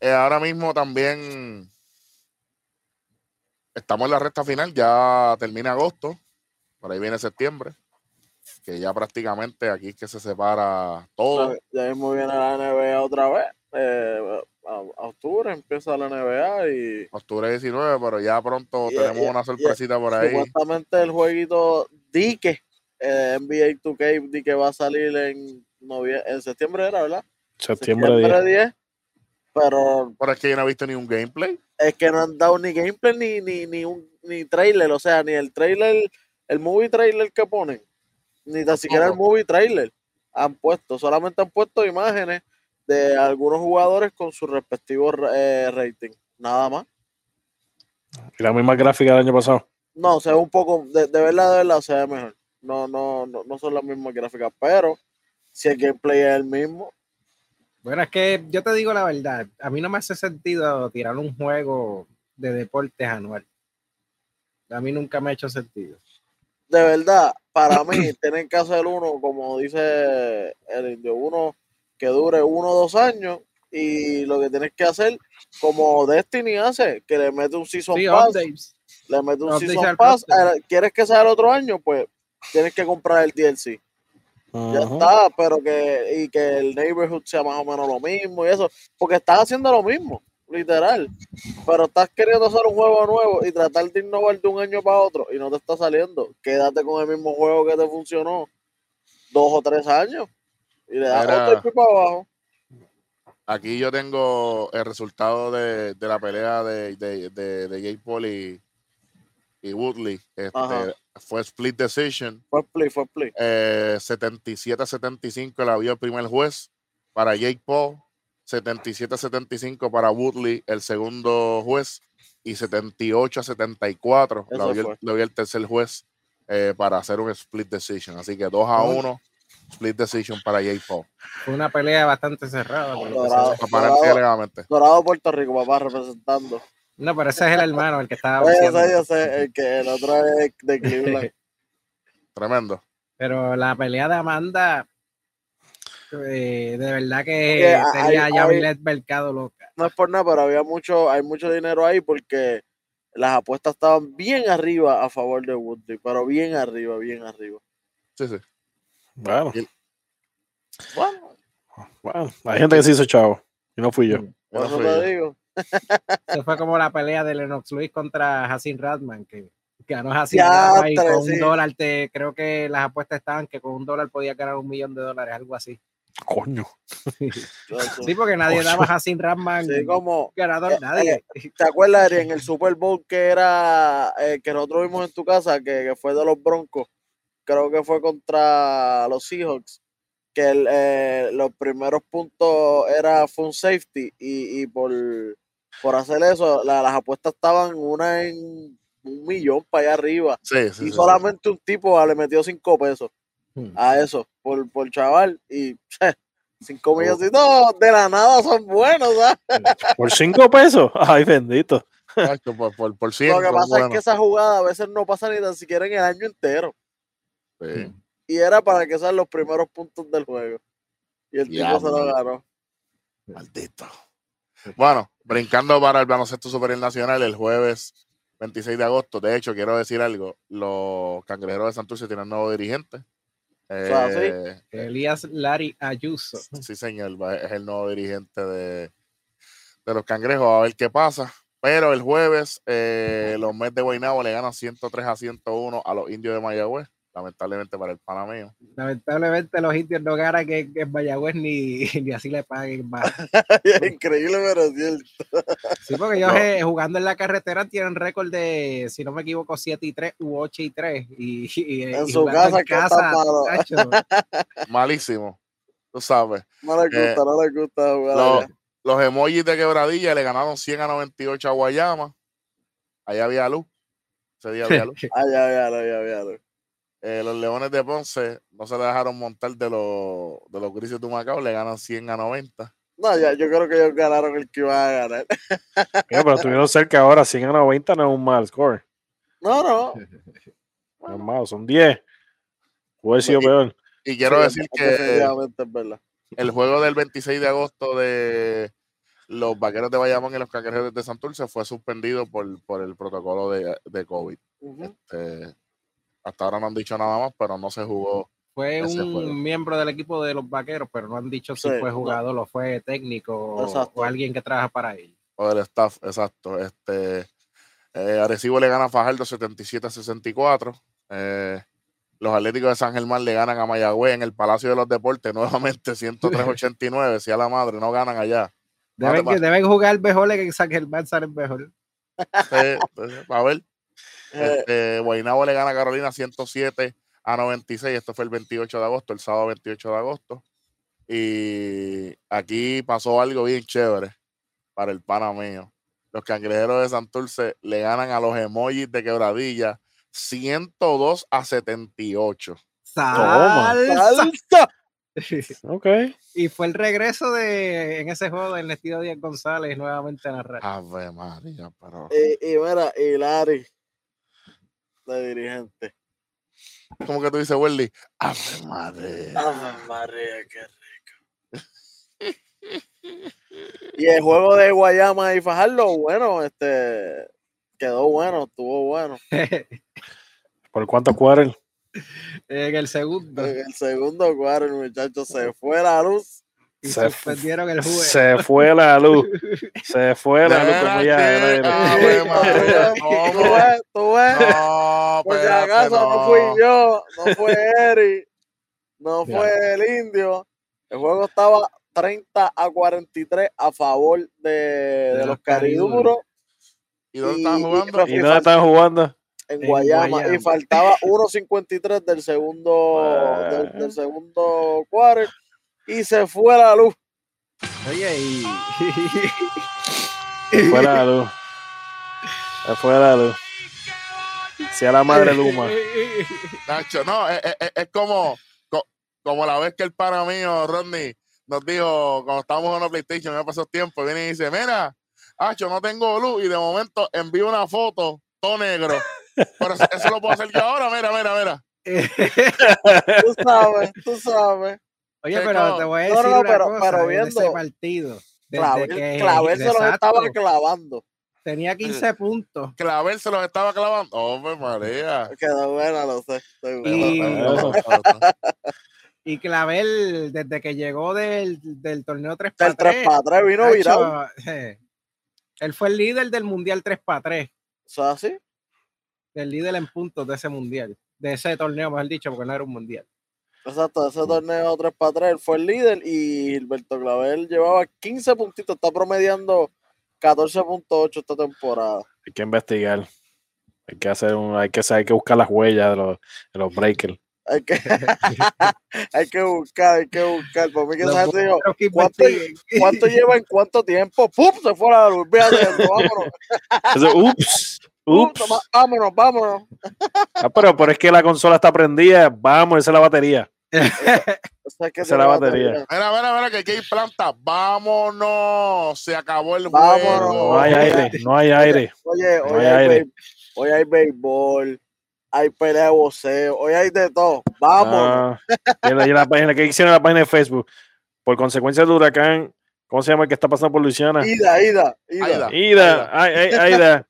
Eh, ahora mismo también estamos en la recta final, ya termina agosto, por ahí viene septiembre, que ya prácticamente aquí es que se separa todo. Ya mismo viene la NBA otra vez. Eh, a, octubre empieza la NBA y. Octubre 19, pero ya pronto tenemos una sorpresita por ahí. Supuestamente el jueguito Dique, eh, NBA 2K, Dique va a salir en, en septiembre, ¿era, verdad? Septiembre, 10. Pero. Pero es que yo no he visto ni un gameplay. Es que no han dado ni gameplay ni, ni, ni un ni trailer, o sea, ni el trailer, el movie trailer que ponen, ni tan siquiera el movie trailer han puesto, solamente han puesto imágenes de algunos jugadores con su respectivo eh, rating. Nada más. ¿Y la misma gráfica del año pasado? No, se ve un poco, de, verdad, de verdad, se ve mejor. No, no, no, no son las mismas gráficas, pero si el gameplay es el mismo. Bueno, es que yo te digo la verdad, a mí no me hace sentido tirar un juego de deportes anual. A mí nunca me ha hecho sentido. De verdad, para mí, *clears throat* tienen que hacer uno, como dice el indio, uno que dure uno o dos años y lo que tienes que hacer, como Destiny hace, que le mete un Season Pass, le mete un Season Pass, eh, ¿quieres que sea el otro año? Pues tienes que comprar el DLC. Ya está, pero que, y que el neighborhood sea más o menos lo mismo y eso, porque estás haciendo lo mismo, literal, pero estás queriendo hacer un juego nuevo y tratar de innovar de un año para otro y no te está saliendo. Quédate con el mismo juego que te funcionó dos o tres años. Y le da otro para abajo. Aquí yo tengo el resultado de, la pelea de, de, de, Jake Paul y, y Woodley. Este, fue split decision. Fue split, fue split. 77-75 eh, la vio el primer juez para Jake Paul. 77-75 para Woodley, el segundo juez. Y 78-74 la vio, el tercer juez eh, para hacer un split decision. Así que 2 a 1 split decision para Jake Paul. Fue una pelea bastante cerrada. Dorado, Dorado, Puerto Rico, papá, representando. No, pero ese es el hermano, el que estaba. Yo sé, yo sé, el que el otro es de Cleveland. *laughs* Tremendo. Pero la pelea de Amanda, eh, de verdad que tenía ya Mercado loca. No es por nada, pero había mucho, hay mucho dinero ahí porque las apuestas estaban bien arriba a favor de Woodley, pero bien arriba, bien arriba. Sí, sí. Bueno. Bueno. bueno. Hay gente que se hizo chavo y no fui yo. Por eso te digo. Eso fue como la pelea de Lennox Luis contra Hassan Radman, que ganó Hassan Radman y con un dólar, te, creo que las apuestas estaban que con un dólar podía ganar un millón de dólares, algo así. Coño. *laughs* Sí, porque nadie daba a Radman sí, como, ganador, eh, nadie. Eh, ¿Te acuerdas, en el Super Bowl que era eh, que nosotros vimos en tu casa, que, que, fue de los Broncos? Creo que fue contra los Seahawks que los primeros puntos era fun safety y, y por por hacer eso, las apuestas estaban una en un millón para allá arriba. y solamente un tipo le metió cinco pesos hmm. a eso, por, por chaval. Y cinco millones, no, de la nada son buenos. *laughs* Por cinco pesos, ay bendito. por, por, por Lo que pasa es que esa jugada a veces no pasa ni tan siquiera en el año entero. Y era para que sean los primeros puntos del juego. Y el tipo se lo ganó. Maldito. Bueno, brincando para el baloncesto superior nacional el jueves 26 de agosto. De hecho, quiero decir algo. Los cangrejeros de Santurce tienen nuevo dirigente. Eh, Elías Lari Ayuso. Sí, señor. Es el nuevo dirigente de, de los cangrejos. A ver qué pasa. Pero el jueves, eh, los Mets de Guaynabo le ganan 103 a 101 a los indios de Mayagüez lamentablemente para el panameño. Lamentablemente los indios no ganan que, en Mayagüez ni, *laughs* ni así le paguen más. *laughs* Increíble, pero es cierto. Sí, porque ellos eh, jugando en la carretera tienen récord de, si no me equivoco, 7 y 3 u 8 y 3. Y, en su casa, en casa *laughs* Malísimo, tú sabes. No les gusta, eh, no les gusta jugar los, los emojis de quebradilla le ganaron 100 a 98 a Guayama. Allá había luz. Ese día había luz. allá había luz, allá había luz. Eh, los Leones de Ponce no se le dejaron montar de los, de los Grises de Macao, le ganan 100 a 90. No, ya, yo creo que ellos ganaron el que iba a ganar. *laughs* pero estuvieron cerca ahora, 100 a 90 no es un mal score. No, no. *laughs* No es malo, son 10. Puede ser peor. Y quiero decir que el juego del 26 de agosto de los vaqueros de Bayamón y los cangrejeros de Santurce fue suspendido por, por el protocolo de, de COVID. este, hasta ahora no han dicho nada más, pero no se jugó. Fue un miembro del equipo de los vaqueros, pero no han dicho si fue jugador o fue técnico o, alguien que trabaja para ellos. O del staff, exacto. Este, eh, Arecibo le gana a Fajardo 77 a 64. Eh, los Atléticos de San Germán le ganan a Mayagüez en el Palacio de los Deportes *laughs* nuevamente 103-89. si a la madre, no ganan allá. Deben, que, deben jugar mejor que San Germán salen mejor. a ver. Eh, este, Guaynabo le gana a Carolina 107 a 96. Esto fue el 28 de agosto, el sábado 28 de agosto. Y aquí pasó algo bien chévere para el pana mío. Los cangrejeros de Santurce le ganan a los emojis de quebradilla 102 a 78. ¡Salsa! ok. *laughs* Y fue el regreso de en ese juego del vestido Díaz González nuevamente a narrar. Ave María, pero. Y, y mira, y Larry, de dirigente. Como que tú dices, Welly, ¡Ave madre! ¡Ave madre, qué rico! y el juego de Guayama y Fajardo, bueno, este quedó bueno, estuvo bueno. *laughs* ¿Por cuánto cuadros? En el segundo. En el segundo cuadro, el muchacho se fue la luz se suspendieron el juego. Se fue la luz. Se fue la luz como ya. Tú ves, tú ves. No, Por si acaso no. fui yo, no fue Eric, no fue el indio. El juego estaba 30 a 43 a favor de, de, los cariduros. ¿Y dónde estaban jugando? ¿Y dónde estaban jugando? en, Guayama, y faltaba 1.53 del segundo del, del, segundo quarter y se fue la luz. Oye, y se fue la *laughs* luz. Se fue la luz. Sea la madre Luma. Nacho, no, es, es, es, como, como la vez que el pana mío, Rodney, nos dijo cuando estábamos en la PlayStation, me pasó tiempo, viene y dice, mira, Nacho, no tengo luz, y de momento envío una foto, todo negro. Pero eso lo puedo hacer yo ahora, mira, mira, mira. tú sabes, tú sabes. Oye, pero te voy a decir no, no, una pero, cosa, pero viendo ese partido. Clavel, que, Clavel se los estaba clavando. Tenía 15 puntos. Clavel se los estaba clavando. Hombre, María. Quedó buena, lo sé. Y, *laughs* y, Clavel, desde que llegó del, del torneo 3 para 3, 3 para 3 vino virado. Eh, él fue el líder del Mundial 3 para 3. ¿Eso así? El líder en puntos de ese Mundial. De ese torneo, mejor dicho, porque no era un Mundial. Exacto, ese torneo 3 para 3 él fue el líder y Gilberto Clavel llevaba 15 puntitos, está promediando 14.8 esta temporada. Hay que investigar. Hay que hacer un, hay que hay que buscar las huellas de los, de los breakers. Hay que, *laughs* hay que buscar, hay que buscar. Por mí que esa gente dijo, ¿cuánto, ¿cuánto, lleva en cuánto tiempo? ¡Pum! Se fue la luz. *laughs* vámonos. ups. *laughs* Ups. vámonos, vámonos. Ah, pero, pero es que la consola está prendida. Vamos, esa es la batería. Esa es la batería. Mira, mira, mira, que aquí hay planta. Vámonos. Se acabó el juego. No hay aire, no hay aire. Oye, no hoy, hay, aire. hoy hay béisbol, hay pelea de voceo, hoy hay de todo. Vamos. Ah, y, la, página que hicieron en la página de Facebook, por consecuencia del huracán, ¿cómo se llama el que está pasando por Luisiana? Ida, Ida, Ida. Ida, Ida. Ida.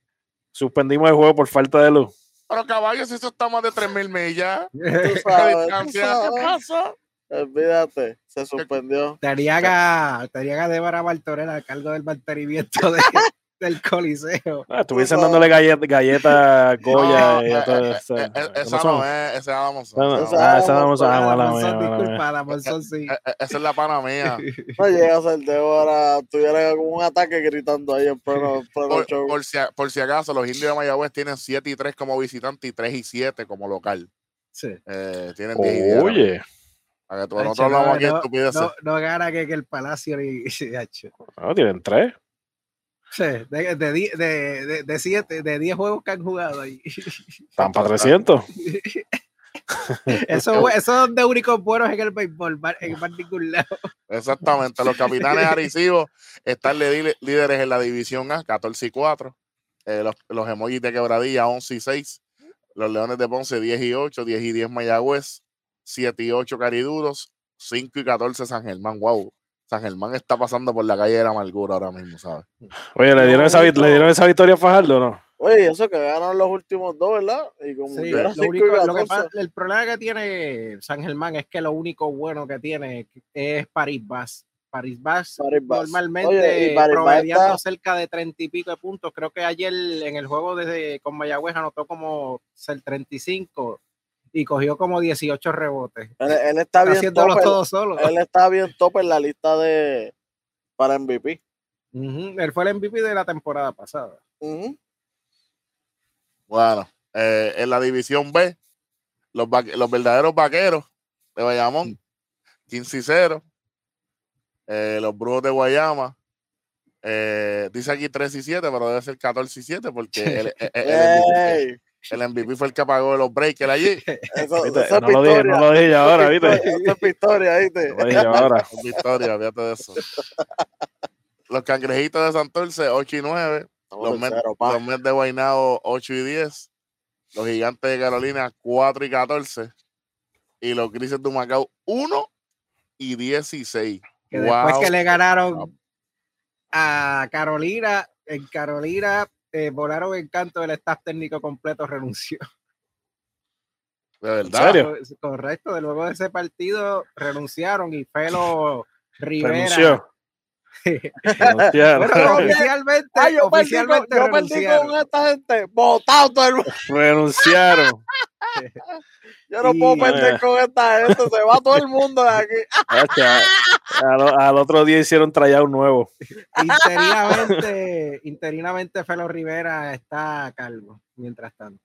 Suspendimos el juego por falta de luz. Pero caballos, eso está más de 3.000 millas. *laughs* ¿Tú sabes, ¿Qué pasa? Olvídate, se suspendió. Tariaga, Tariaga de Bartorera a cargo del mantenimiento de, *laughs* del Coliseo. Ah, estuviesen dándole galletas, galleta, *laughs* Goya. No, y todo, eh, eh, eh, esa no es, esa vamos. Ah, esa vamos a Disculpa, la sí. Esa es la pana mía. No llegas al de ahora, tuviera como un ataque gritando ahí en pleno, *laughs* por, show. Por si, por si acaso, los indios de Mayagüez tienen 7 y 3 como visitante y 3 y 7 como local. Sí. Eh, tienen 10 y 10. Oye. A que nosotros hablamos aquí estupideces. No, no gana que, que el Palacio y, *laughs* No, tienen 3. Sí, de, de, de, de, siete, de 10 juegos que han jugado ahí. Están para *laughs* 300. *laughs* eso, *laughs* eso es de únicos buenos en el béisbol, en particular. Exactamente. Los capitanes agresivos están líderes en la división A, 14 y 4. Eh, los, los emojis de quebradilla, 11 y 6. Los leones de Ponce, 10 y 8. 10 y 10 Mayagüez. 7 y 8 Cariduros. 5 y 14 San Germán. Wow. San Germán está pasando por la calle de la amargura ahora mismo, ¿sabes? Oye, ¿le dieron, esa, ¿le dieron esa victoria a Fajardo o no? Oye, eso que ganaron los últimos dos, ¿verdad? Y como sí, lo único, lo que pasa, el problema que tiene San Germán es que lo único bueno que tiene es París Bas. París Bas normalmente promediando está... cerca de treinta y pico de puntos. Creo que ayer en el juego desde con Mayagüez anotó como el 35 y cogió como 18 rebotes. Él, él está bien haciéndolo todo solo. Él está bien top en la lista de para MVP. Uh -huh. Él fue el MVP de la temporada pasada. Uh -huh. Bueno, eh, en la división B, los, los verdaderos vaqueros de Bayamón, 15 y 0. Eh, los brujos de Guayama, eh, dice aquí 3 y 7, pero debe ser 14 y 7 porque *laughs* el, el, el, el, MVP fue el que pagó los breakers allí. *laughs* Eso, ¿Viste? No, lo dije, no, lo dije, ahora, ¿viste? Esa es victoria, ¿viste? No lo dije ahora. *laughs* victoria, fíjate de eso. Los cangrejitos de Santurce, 8 y 9. Los Mets, los Mets de Guaynabo, 8 y 10. Los Gigantes de Carolina, 4 y 14. Y los Grises de Humacao, 1 y 16. Que wow. después que le ganaron a Carolina, en Carolina eh, volaron en canto del staff técnico completo *laughs* renunció. ¿De verdad? ¿En serio? Correcto, de luego de ese partido renunciaron y Felo *laughs* Rivera. Renunció. *laughs* bueno, oficialmente, Ay, yo oficialmente perdí, yo perdí con esta gente, votado todo el mundo. Renunciaron. Yo no puedo perder con esta gente, se va todo el mundo de aquí. al, al, otro día hicieron tryout nuevo. Interinamente, interinamente Felo Rivera está calvo, mientras tanto.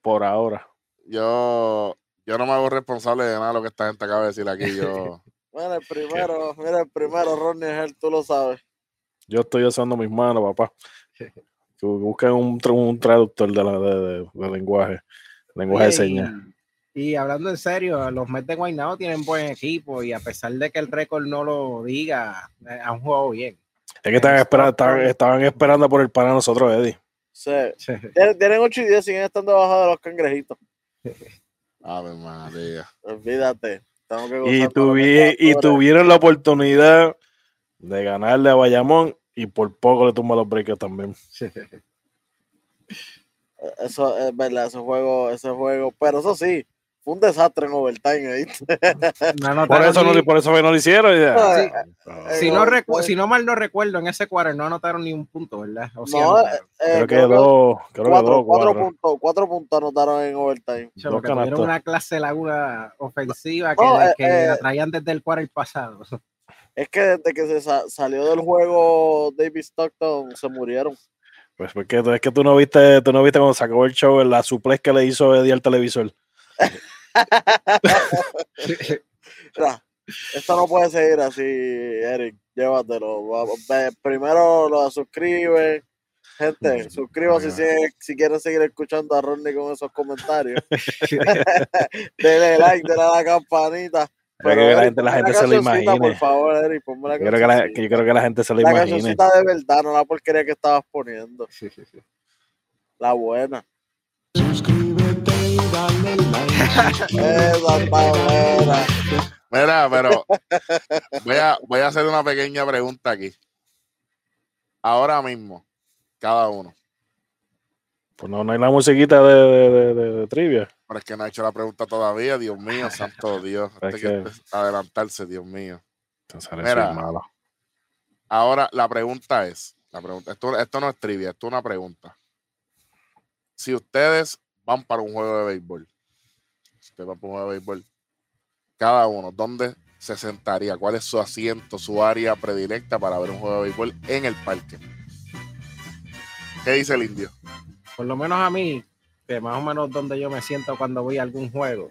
Por ahora. Yo, yo no me hago responsable de nada de lo que esta gente acaba de decir aquí. Yo, *laughs* Mira, el primero, mira, el primero, Ronnie él, tú lo sabes. Yo estoy usando mis manos, papá. Que *laughs* busquen un, un traductor de, la, de, de- de lenguaje, lenguaje de señas. Y, y hablando en serio, los Mets de Guaynabo tienen buen equipo y a pesar de que el récord no lo diga, eh, han jugado bien. Es que estaban, en espera- Stockton. estaban, estaban esperando por el pan a nosotros, Eddie. Sí. Tienen, tienen 8 y 10, siguen estando debajo de los cangrejitos. *laughs* Ave María. Olvídate. Tengo que Y, tuvi- tuvieron la oportunidad de ganarle a Bayamón y por poco le tumba los breakers también. Eso es verdad, ese juego, ese juego. Pero eso sí, fue un desastre en overtime ahí. No Por anotaron eso, no, ni- le- por eso que no lo hicieron. ya. No, sí. Eh, si, no, no recu- pues- si no mal no recuerdo, en ese quarter no anotaron ni un punto, ¿verdad? O sí No, eh, creo que dos, creo que cuatro, dos, cuatro cuatro. puntos, cuatro puntos anotaron en overtime. Che, porque tuvieron una clase de laguna ofensiva que, No, eh, que eh, la traían desde el quarter pasado. Es que desde que se sa- salió del juego David Stockton se murieron. Pues porque es que tú no viste, tú no viste cuando sacó el show la suplex que le hizo Eddie al televisor. *laughs* Mira, esto no puede seguir así, Eric. Llévatelo. Primero lo suscriben. Gente, suscríbanse si, si quieren seguir escuchando a Ronnie con esos comentarios. *laughs* *laughs* Denle like, denle a la campanita. Creo que la gente, la gente se lo cancioncita, Por imagine. favor, Eric, ponme la Yo creo, que la, yo creo que la gente se lo La imagine. cancioncita de verdad, no la porquería que estabas poniendo. La buena. Suscríbete y dale like. *laughs* Esa está buena. Mira, pero voy a, voy a hacer una pequeña pregunta aquí. Ahora mismo, cada uno. Pues no, no hay la musiquita de, de, de- de- de trivia. Pero es que no ha hecho la pregunta todavía, Dios mío, *laughs* santo Dios. Que- adelantarse, Dios mío. Mira. Ahora, la pregunta es, la pregunta, esto, esto no es trivia, esto es una pregunta. Si ustedes van para un juego de béisbol, si ustedes van para un juego de béisbol, cada uno, ¿dónde se sentaría? ¿Cuál es su asiento, su área predilecta para ver un juego de béisbol en el parque? ¿Qué dice el indio? Por lo menos a mí, que más o menos donde yo me siento cuando voy a algún juego,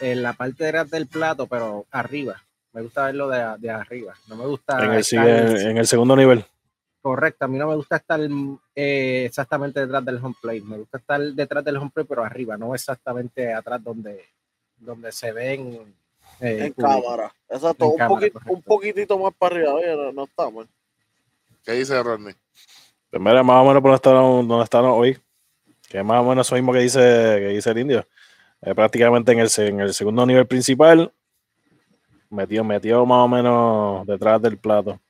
en la parte de atrás del plato, pero arriba. Me gusta verlo de, de arriba. No me gusta. En el, estar- sigue- en el segundo nivel. Correcto, a mí no me gusta estar eh, exactamente detrás del home plate. Me gusta estar detrás del home plate, pero arriba, no exactamente atrás donde, donde se ven. eh, En público. cámara. Exacto, En un, cámara, poquit- un poquitito más para arriba. Oye, no, mal. ¿Qué dice Rodney? Pues mira, más o menos por donde están, donde están hoy. Que es más o menos eso mismo que dice, que dice el indio. Eh, prácticamente en el, en el segundo nivel principal. Metió, metió más o menos detrás del plato.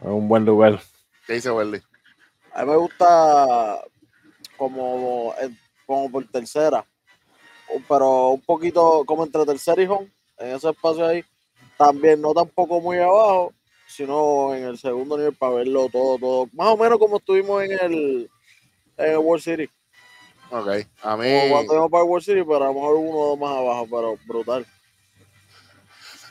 Es un buen lugar. ¿Qué dice Welly? A mí me gusta como, como por tercera, pero un poquito como entre tercera y home, en ese espacio ahí. También no tampoco muy abajo, sino en el segundo nivel para verlo todo, todo. Más o menos como estuvimos en el, en el World City. Ok, a mí, Como cuando íbamos para el World City, pero a lo mejor uno o dos más abajo, pero brutal.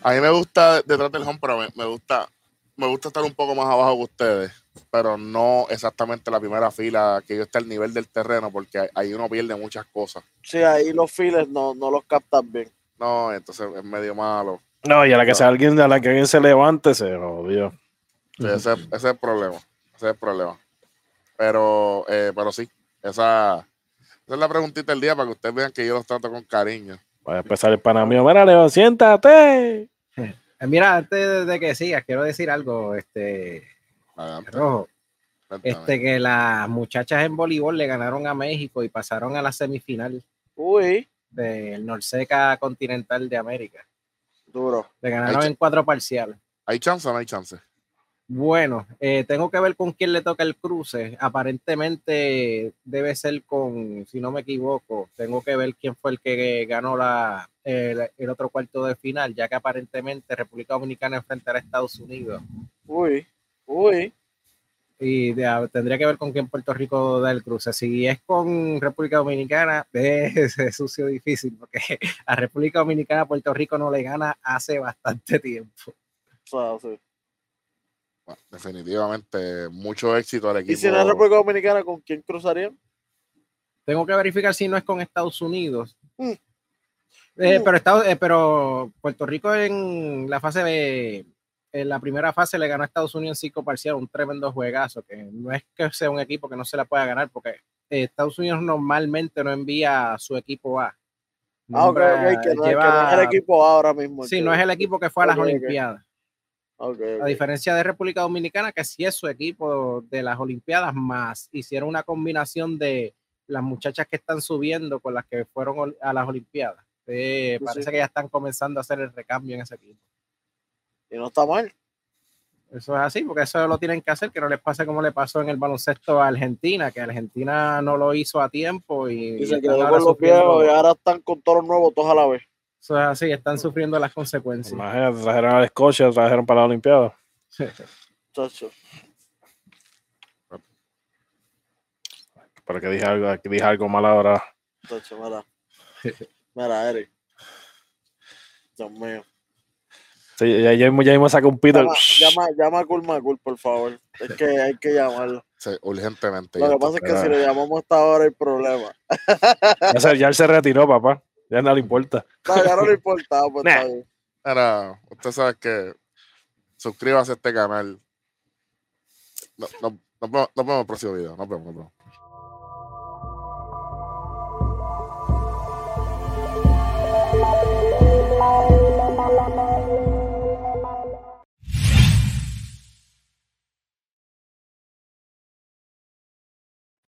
a mí me gusta detrás del home, pero me, me gusta me gusta estar un poco más abajo que ustedes, pero no exactamente la primera fila, que yo esté al nivel del terreno, porque ahí- ahí uno pierde muchas cosas. Sí, ahí los files no, no los captan bien. No, entonces es medio malo. No, y a la que No. sea alguien, a la que alguien se levante, se jodió. Sí, ese, ese es el problema. Ese es el problema. Pero, eh, pero sí, esa, esa es la preguntita del día para que ustedes vean que yo los trato con cariño. Va a empezar el pana mío. Mira, Leo, siéntate. Eh, Mira, antes de, que sigas, quiero decir algo, este, Adelante, Rojo. cuéntame. Este, que las muchachas en voleibol le ganaron a México y pasaron a la semifinal Uy, del Norseca Continental de América. duro. Le ganaron en cuatro parciales. ¿Hay chance o no hay chance? Bueno, eh, tengo que ver con quién le toca el cruce. Aparentemente debe ser con, si no me equivoco, tengo que ver quién fue el que ganó la, el, el otro cuarto de final, ya que aparentemente República Dominicana enfrentará a Estados Unidos. Uy, uy. Y de- a- tendría que ver con quién Puerto Rico da el cruce. Si es con República Dominicana, *laughs* es, es sucio difícil, porque a República Dominicana Puerto Rico no le gana hace bastante tiempo. O sea, sí. Bueno, definitivamente, mucho éxito al equipo. ¿Y si no es República Dominicana, con quién cruzarían? Tengo que verificar si no es con Estados Unidos. Mm. Eh, Mm. pero, Estados- eh, pero Puerto Rico en la fase de en la primera fase le ganó a Estados Unidos en cinco parcial, un tremendo juegazo, que no es que sea un equipo que no se la pueda ganar, porque eh, Estados Unidos normalmente no envía a su equipo A. Ah, ok, Nombra- ok, que no, es- que no es lleva- el equipo A ahora mismo. Sí, que- no es el equipo que fue a las ok. A diferencia de República Dominicana, que sí es su equipo de las Olimpiadas, más hicieron una combinación de las muchachas que están subiendo con las que fueron a las Olimpiadas. Eh, Sí, parece sí. que ya están comenzando a hacer el recambio en ese equipo. Y no está mal. Eso es así, porque eso lo tienen que hacer, que no les pase como le pasó en el baloncesto a Argentina, que Argentina no lo hizo a tiempo y, Y se quedó con los viejos y ahora están con todos los nuevos, todos a la vez. Eso es así, están sufriendo las consecuencias. Imagínate, trajeron a la Escocia, trajeron para la Olimpiada. *laughs* Chacho. Pero que dije algo, que dije algo mal ahora. Chacho, mira. *laughs* Mira, Eric. Dios mío. Sí, ya, ya, ya mismo saca un pito. Llama, llama, llama a por favor. Es que hay que llamarlo. Sí, urgentemente. Lo que pasa es que si lo llamamos a esta hora hay problema. Ya, se, ya él se retiró, papá. Ya no le importa. No, ya no le importaba, pues *laughs* Nah. está bien. Ahora, usted sabe que suscríbase a este canal. No, no, nos vemos nos vemos en el próximo video. Nos vemos, nos vemos.